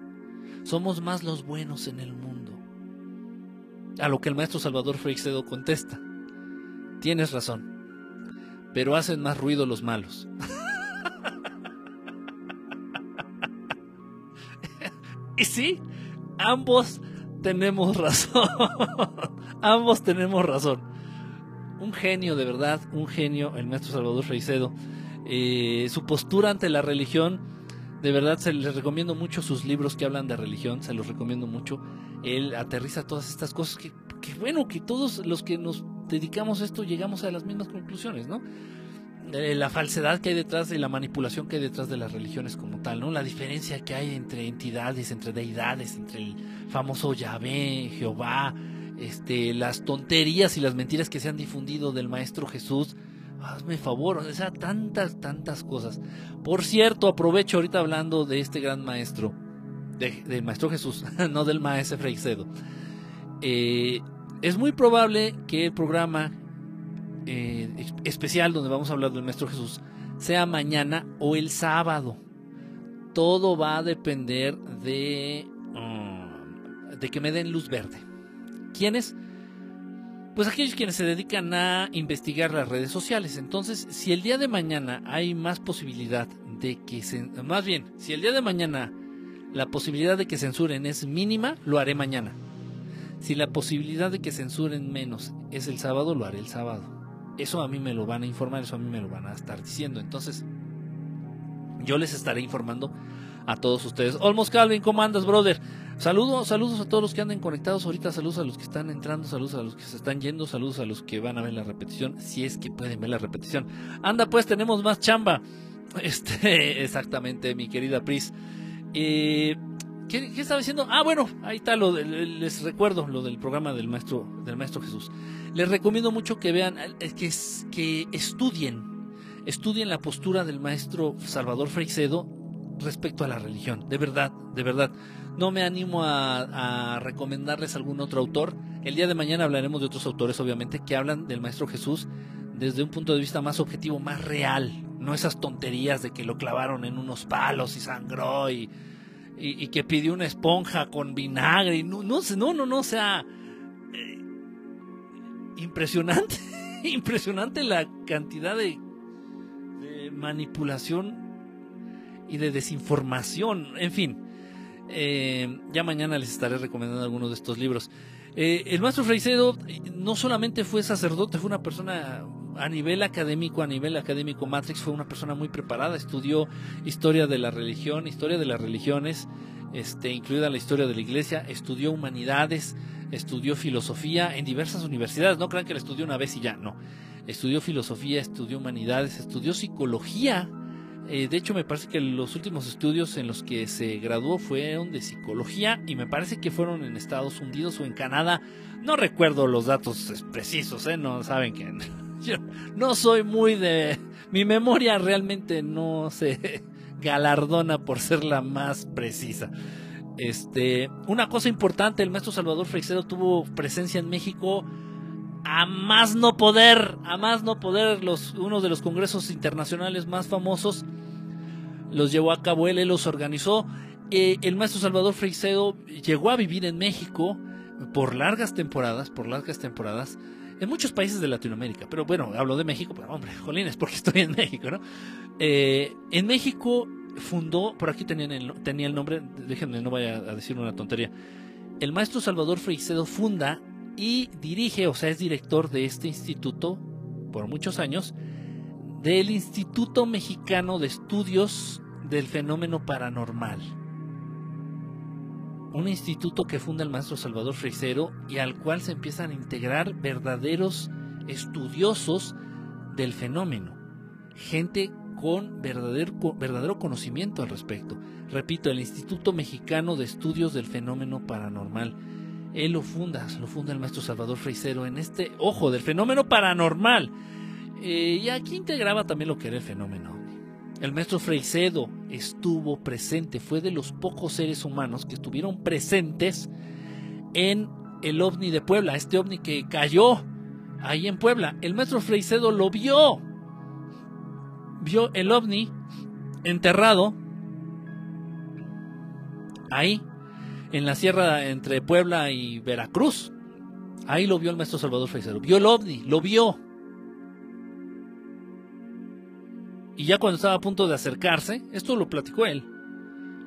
Somos más los buenos en el mundo. A lo que el maestro Salvador Freixedo contesta. Tienes razón, pero hacen más ruido los malos. <laughs> Y sí, ambos tenemos razón. <laughs> ambos tenemos razón. Un genio, de verdad, un genio, el maestro Salvador Freicedo. Eh, su postura ante la religión, de verdad, se les recomiendo mucho sus libros que hablan de religión, se los recomiendo mucho. Él aterriza todas estas cosas que, que bueno, que todos los que nos dedicamos a esto llegamos a las mismas conclusiones, ¿no? La falsedad que hay detrás y la manipulación que hay detrás de las religiones como tal, ¿no? La diferencia que hay entre entidades, entre deidades, entre el famoso Yahvé, Jehová, este, las tonterías y las mentiras que se han difundido del Maestro Jesús. Hazme favor, o sea, tantas, tantas cosas. Por cierto, aprovecho ahorita hablando de este gran maestro, de, del Maestro Jesús, <laughs> no del Maestro Freicedo. Eh, es muy probable que el programa eh, especial donde vamos a hablar del Maestro Jesús sea mañana o el sábado. Todo va a depender de, um, de que me den luz verde. ¿Quiénes? pues aquellos quienes se dedican a investigar las redes sociales. Entonces, si el día de mañana hay más posibilidad de que se, más bien, si el día de mañana la posibilidad de que censuren es mínima, lo haré mañana. Si la posibilidad de que censuren menos es el sábado, lo haré el sábado. Eso a mí me lo van a informar, eso a mí me lo van a estar diciendo. Entonces, yo les estaré informando a todos ustedes. Olmos Calvin, ¿cómo andas, brother? Saludos, saludos a todos los que anden conectados ahorita, saludos a los que están entrando, saludos a los que se están yendo, saludos a los que van a ver la repetición, si es que pueden ver la repetición. Anda, pues tenemos más chamba. <laughs> Este, exactamente, mi querida Pris. Eh, ¿qué, estaba diciendo? Ah, bueno, ahí está les recuerdo lo del programa del maestro del maestro Jesús. Les recomiendo mucho que vean que, estudien estudien la postura del maestro Salvador Freixedo respecto a la religión. De verdad, de verdad. No me animo a, recomendarles algún otro autor. El día de mañana hablaremos de otros autores, obviamente, que hablan del Maestro Jesús desde un punto de vista más objetivo, más real. No esas tonterías de que lo clavaron en unos palos y sangró y, y, que pidió una esponja con vinagre. No, no, no, no, no, o sea, eh, impresionante, <laughs> impresionante la cantidad de, de manipulación y de desinformación, en fin. Eh, ya mañana les estaré recomendando algunos de estos libros. Eh, el maestro Freicedo no solamente fue sacerdote, fue una persona a nivel académico, a nivel académico Matrix, fue una persona muy preparada, estudió historia de la religión, historia de las religiones, este, incluida la historia de la iglesia, estudió humanidades, estudió filosofía en diversas universidades, no crean que la estudió una vez y ya, no. Estudió filosofía, estudió humanidades, estudió psicología, eh, de hecho, me parece que los últimos estudios en los que se graduó fueron de psicología y me parece que fueron en Estados Unidos o en Canadá. No recuerdo los datos precisos, ¿eh? No saben que <laughs> <laughs> yo no soy muy de... Mi memoria realmente no se <laughs> galardona por ser la más precisa. Este, una cosa importante, el maestro Salvador Freixedo tuvo presencia en México a más no poder, a más no poder, los, uno de los congresos internacionales más famosos los llevó a cabo él, él los organizó. Eh, el maestro Salvador Freixedo llegó a vivir en México por largas temporadas, por largas temporadas, en muchos países de Latinoamérica. Pero bueno, hablo de México, pero hombre, jolines, porque estoy en México, ¿no? Eh, en México fundó, por aquí tenía el, tenía el nombre, déjenme, no vaya a decir una tontería. El maestro Salvador Freixedo funda y dirige, o sea, es director de este instituto por muchos años, del Instituto Mexicano de Estudios del Fenómeno Paranormal. Un instituto que funda el maestro Salvador Freisero y al cual se empiezan a integrar verdaderos estudiosos del fenómeno. Gente con verdadero, conocimiento al respecto. Repito, el Instituto Mexicano de Estudios del Fenómeno Paranormal. Él lo funda, lo funda el maestro Salvador Freisero en este ojo del fenómeno paranormal eh, y aquí integraba también lo que era el fenómeno. El maestro Freicedo estuvo presente, fue de los pocos seres humanos que estuvieron presentes en el ovni de Puebla, este ovni que cayó ahí en Puebla. El maestro Freicedo lo vio. Vio el ovni enterrado ahí, en la sierra entre Puebla y Veracruz. Ahí lo vio el maestro Salvador Freicedo. Vio el ovni, lo vio. Y ya cuando estaba a punto de acercarse, esto lo platicó él.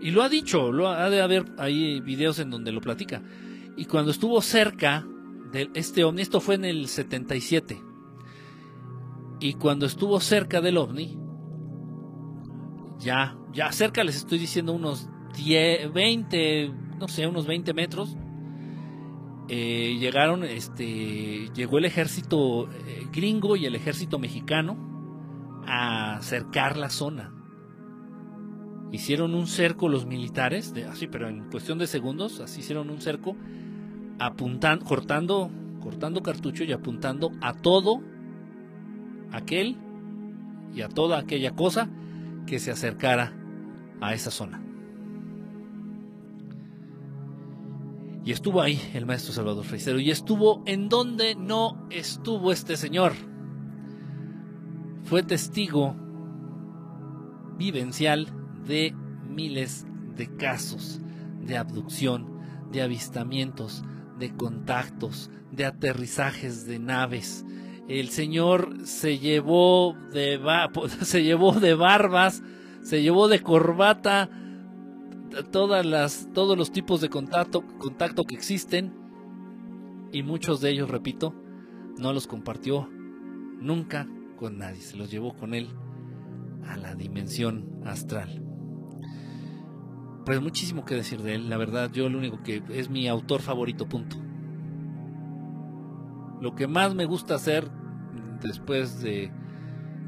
Y lo ha dicho, lo ha de haber ahí videos en donde lo platica. Y cuando estuvo cerca de este ovni, esto fue en el 77. Y cuando estuvo cerca del ovni, ya, ya cerca les estoy diciendo unos 10, 20, no sé, unos 20 metros. Eh, llegaron, este, llegó el ejército eh, gringo y el ejército mexicano a cercar la zona. Hicieron un cerco los militares, de, así, pero en cuestión de segundos, así hicieron un cerco, apuntando, cortando, cortando cartucho y apuntando a todo aquel y a toda aquella cosa que se acercara a esa zona. Y estuvo ahí el maestro Salvador Freisero. Y estuvo en donde no estuvo este señor fue testigo vivencial de miles de casos de abducción, de avistamientos, de contactos, de aterrizajes de naves. El Señor se llevó de, <laughs> se llevó de barbas, se llevó de corbata todas las, todos los tipos de contacto, contacto que existen y muchos de ellos, repito, no los compartió nunca con nadie, se los llevó con él a la dimensión astral. Pues muchísimo que decir de él, la verdad, yo lo único que es mi autor favorito, punto. Lo que más me gusta hacer después de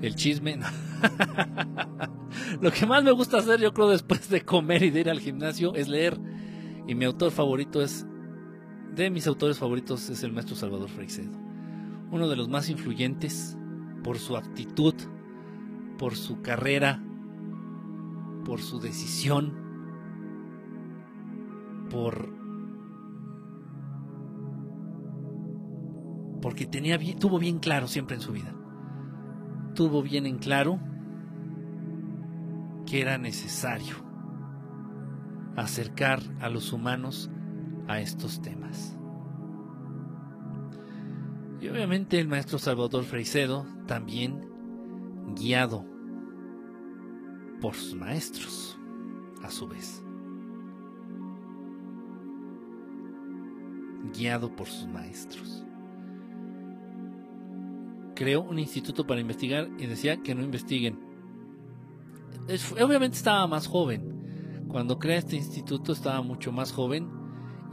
el chisme, <laughs> lo que más me gusta hacer yo creo después de comer y de ir al gimnasio es leer. Y mi autor favorito es, de mis autores favoritos es el maestro Salvador Freixedo. Uno de los más influyentes por su actitud, por su carrera, por su decisión, por porque tenía tuvo bien claro siempre en su vida. Tuvo bien en claro que era necesario acercar a los humanos a estos temas. Y obviamente el maestro Salvador Freicedo también guiado por sus maestros, a su vez. Guiado por sus maestros. Creó un instituto para investigar y decía que no investiguen. obviamente estaba más joven. Cuando crea este instituto estaba mucho más joven.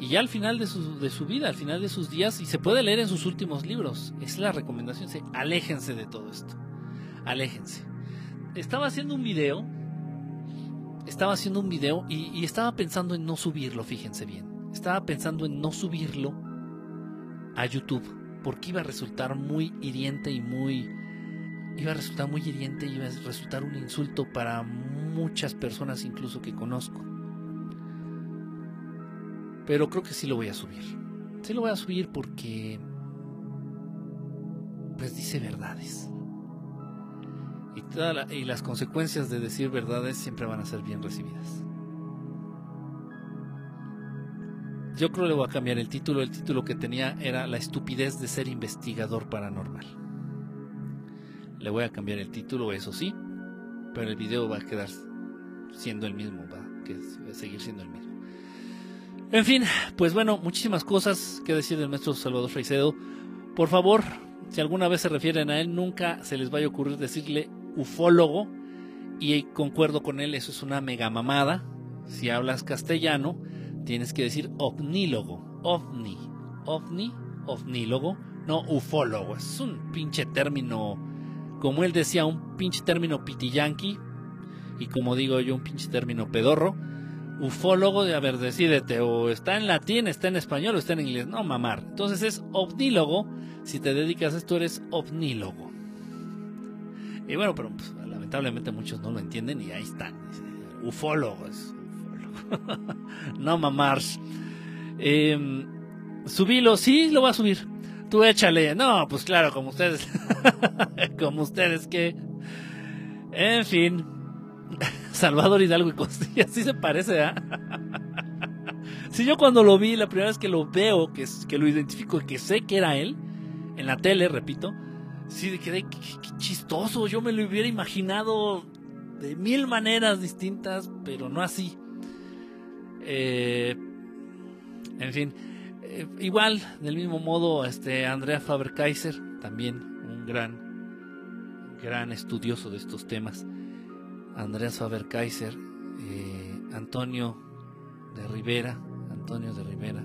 Y ya al final de su, de su vida, al final de sus días, y se puede leer en sus últimos libros, es la recomendación, se, aléjense de todo esto aléjense. Estaba haciendo un video, estaba haciendo un video y, estaba pensando en no subirlo, fíjense bien. Estaba pensando en no subirlo a YouTube porque iba a resultar muy hiriente y muy iba a resultar muy hiriente y iba a resultar un insulto para muchas personas incluso que conozco. Pero creo que sí lo voy a subir. Sí lo voy a subir porque pues dice verdades y, las consecuencias de decir verdades siempre van a ser bien recibidas. Yo creo que le voy a cambiar el título. El título que tenía era La estupidez de ser investigador paranormal. Le voy a cambiar el título, eso sí, pero el video va a quedar siendo el mismo, va a seguir siendo el mismo. En fin, pues bueno, muchísimas cosas que decir del maestro Salvador Freicedo. Por favor, si alguna vez se refieren a él, nunca se les vaya a ocurrir decirle ufólogo y concuerdo con él, eso es una mega mamada. Si hablas castellano, tienes que decir ovnílogo, ovni, ovni, ovnílogo, no ufólogo. Es un pinche término, como él decía, un pinche término pitillanqui y como digo yo, un pinche término pedorro. Ufólogo, de a ver, decídete, o está en latín, está en español o está en inglés. No, mamar. Entonces es ovnílogo. Si te dedicas a esto, eres ovnílogo. Y bueno, pero pues, lamentablemente muchos no lo entienden y ahí están. Ufólogos. <laughs> no mamars. Eh, subilo, sí, lo va a subir. Tú échale. No, pues claro, como ustedes. <laughs> como ustedes que. En fin. <laughs> Salvador Hidalgo y Costilla, <laughs> sí se parece, ¿ah? Si yo cuando lo vi, la primera vez que lo veo, que, que lo identifico y que sé que era él, en la tele, repito, sí quedé qué, chistoso. Yo me lo hubiera imaginado de mil maneras distintas, pero no así. Eh, en fin, eh, igual, del mismo modo, este Andrea Faber-Kaiser, también un gran, gran estudioso de estos temas. Andrea Faber-Kaiser, eh, Antonio de Rivera, Antonio de Rivera,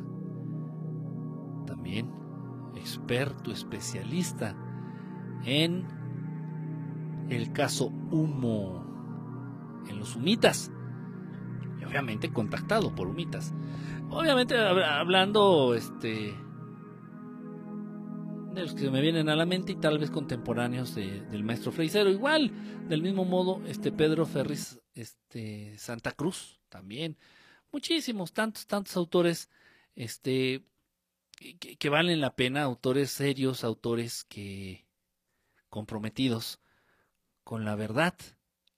también experto, especialista en el caso Humo, en los humitas. Y obviamente contactado por humitas. Obviamente hablando este de los que me vienen a la mente y tal vez contemporáneos del maestro Freisero. Igual, del mismo modo, este Pedro Ferris este, Santa Cruz también. Muchísimos, tantos, tantos autores este, que valen la pena, autores serios, autores que, comprometidos con la verdad.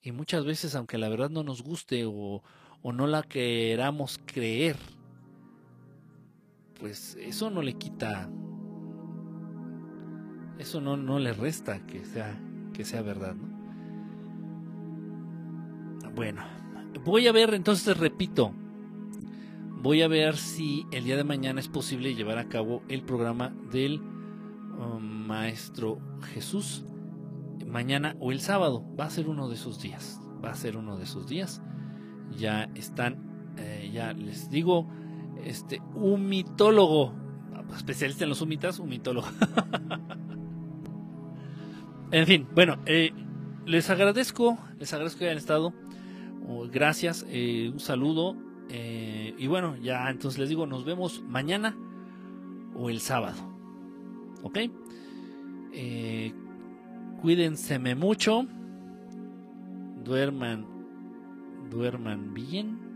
Y muchas veces, aunque la verdad no nos guste o, no la queramos creer, pues eso no le quita, eso no, no le resta que sea, que sea verdad, ¿no? Bueno, voy a ver, entonces repito, voy a ver si el día de mañana es posible llevar a cabo el programa del um, Maestro Jesús mañana o el sábado. Va a ser uno de esos días. Va a ser uno de esos días. Ya están, eh, ya les digo, este, un mitólogo, especialista en los humitas, un mitólogo. <laughs> en fin, bueno, eh, les agradezco, les agradezco que hayan estado gracias, eh, un saludo. Eh, y bueno, ya entonces les digo, nos vemos mañana o el sábado. ¿Ok? Eh, cuídense mucho. Duerman, duerman bien.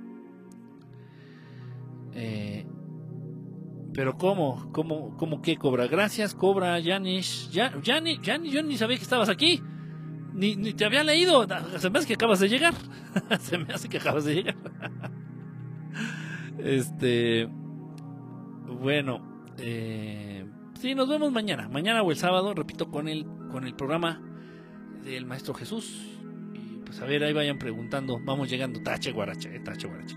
Pero ¿cómo? ¿Cómo, cómo qué cobra? Gracias, cobra Janish. Ya, Janish, yo ni sabía que estabas aquí. Ni, ni, te había leído. Se me hace que acabas de llegar. <laughs> Se me hace que acabas de llegar. <laughs> este. Bueno. Eh, sí, nos vemos mañana. Mañana o el sábado, repito, con el, con el programa del Maestro Jesús. Y pues a ver, ahí vayan preguntando. Vamos llegando. Tache guarache, eh, tache guarache.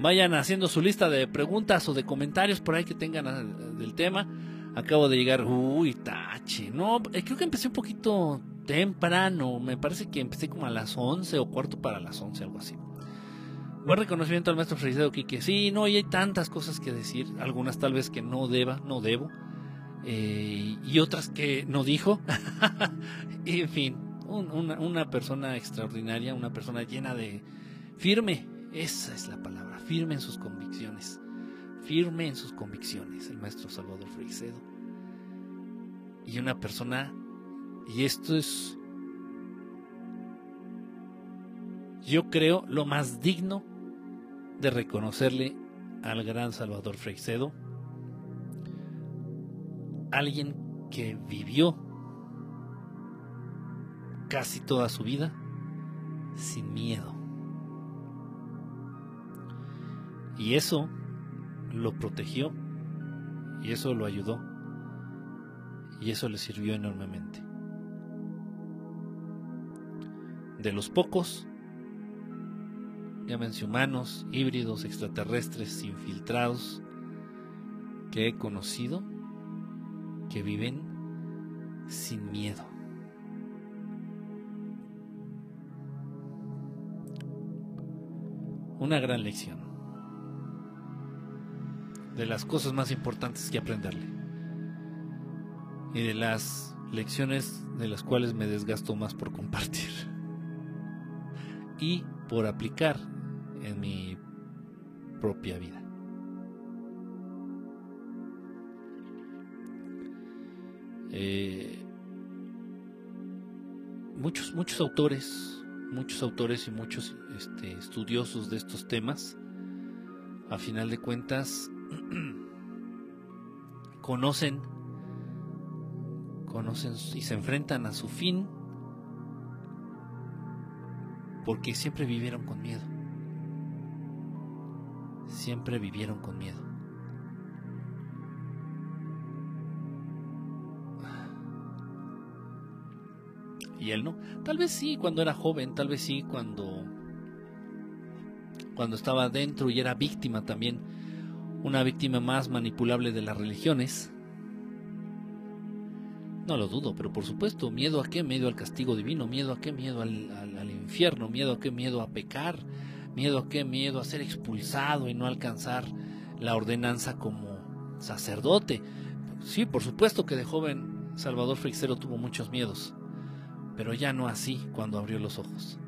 Vayan haciendo su lista de preguntas o de comentarios por ahí que tengan ah, del tema. Acabo de llegar. Uy, tache. No, eh, creo que empecé un poquito temprano. Me parece que empecé como a las 11 o cuarto para las 11, algo así. Buen reconocimiento al maestro Felicidad Quique. Sí, no, y hay tantas cosas que decir. Algunas tal vez que no deba, no debo. Eh, y otras que no dijo. <laughs> en fin, una persona extraordinaria, una persona llena de... Firme, esa es la palabra, firme en sus convicciones. Firme en sus convicciones, el maestro Salvador Freixedo. Y una persona y esto es, yo creo, lo más digno de reconocerle al gran Salvador Freixedo. Alguien que vivió casi toda su vida sin miedo. Y eso lo protegió y eso lo ayudó y eso le sirvió enormemente. de los pocos, llámense humanos, híbridos, extraterrestres, infiltrados, que he conocido, que viven sin miedo. Una gran lección. De las cosas más importantes que aprenderle. Y de las lecciones de las cuales me desgasto más por compartir y por aplicar en mi propia vida. Eh, muchos, muchos autores, muchos autores y muchos este, estudiosos de estos temas, a final de cuentas, <clears throat> conocen, conocen y se enfrentan a su fin porque siempre vivieron con miedo. Siempre vivieron con miedo. Y él no. Tal vez sí cuando era joven, tal vez sí cuando cuando estaba dentro y era víctima también, una víctima más manipulable de las religiones. No lo dudo, pero por supuesto, miedo a qué, miedo al castigo divino, miedo a qué, miedo al, infierno, miedo a qué, miedo a pecar, miedo a qué, miedo a ser expulsado y no alcanzar la ordenanza como sacerdote. Sí, por supuesto que de joven Salvador Freixero tuvo muchos miedos, pero ya no así cuando abrió los ojos.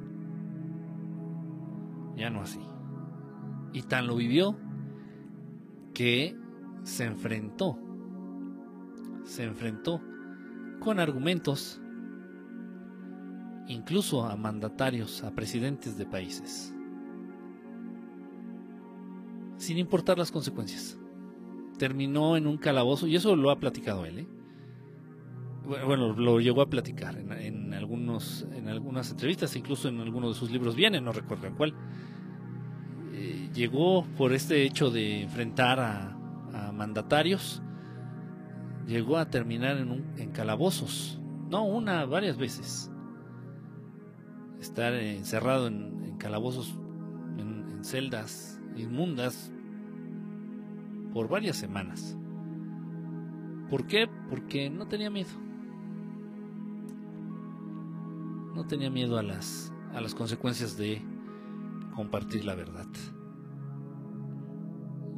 Ya no así. Y tan lo vivió que se enfrentó, se enfrentó con argumentos incluso a mandatarios, a presidentes de países, sin importar las consecuencias. Terminó en un calabozo, y eso lo ha platicado él, ¿eh? bueno, lo llegó a platicar en, algunos, en algunas entrevistas, incluso en algunos de sus libros viene, no recuerdo cuál. Llegó por este hecho de enfrentar a, mandatarios, llegó a terminar en, en calabozos. No una, varias veces. Estar encerrado en, calabozos, en celdas inmundas, por varias semanas. ¿Por qué? Porque no tenía miedo. No tenía miedo a las, a las consecuencias de compartir la verdad.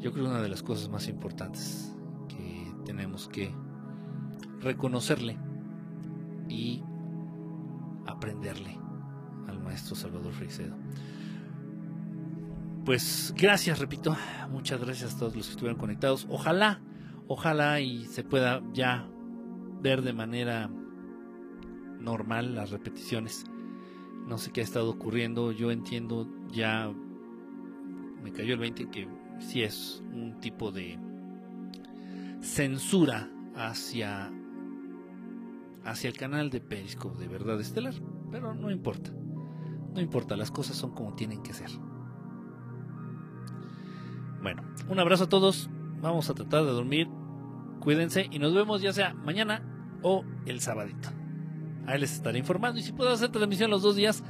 Yo creo que una de las cosas más importantes que tenemos que reconocerle y aprenderle al maestro Salvador Frisedo. Pues gracias, repito, muchas gracias a todos los que estuvieron conectados. Ojalá, ojalá y se pueda ya ver de manera normal las repeticiones. No sé qué ha estado ocurriendo, yo entiendo ya, me cayó el 20 que sí es un tipo de censura hacia, hacia el canal de Periscope de Verdad Estelar, pero no importa, no importa, las cosas son como tienen que ser. Bueno, un abrazo a todos, vamos a tratar de dormir, cuídense y nos vemos ya sea mañana o el sabadito. Ahí les estaré informando. Y si puedo hacer transmisión los dos días,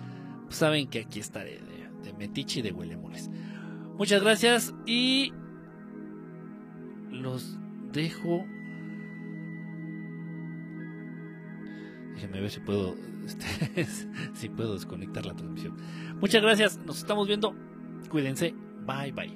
pues saben que aquí estaré de, de y de Huelemoles. Muchas gracias y los dejo. Déjenme ver si puedo, este, <laughs> si puedo desconectar la transmisión. Muchas gracias, nos estamos viendo. Cuídense. Bye bye.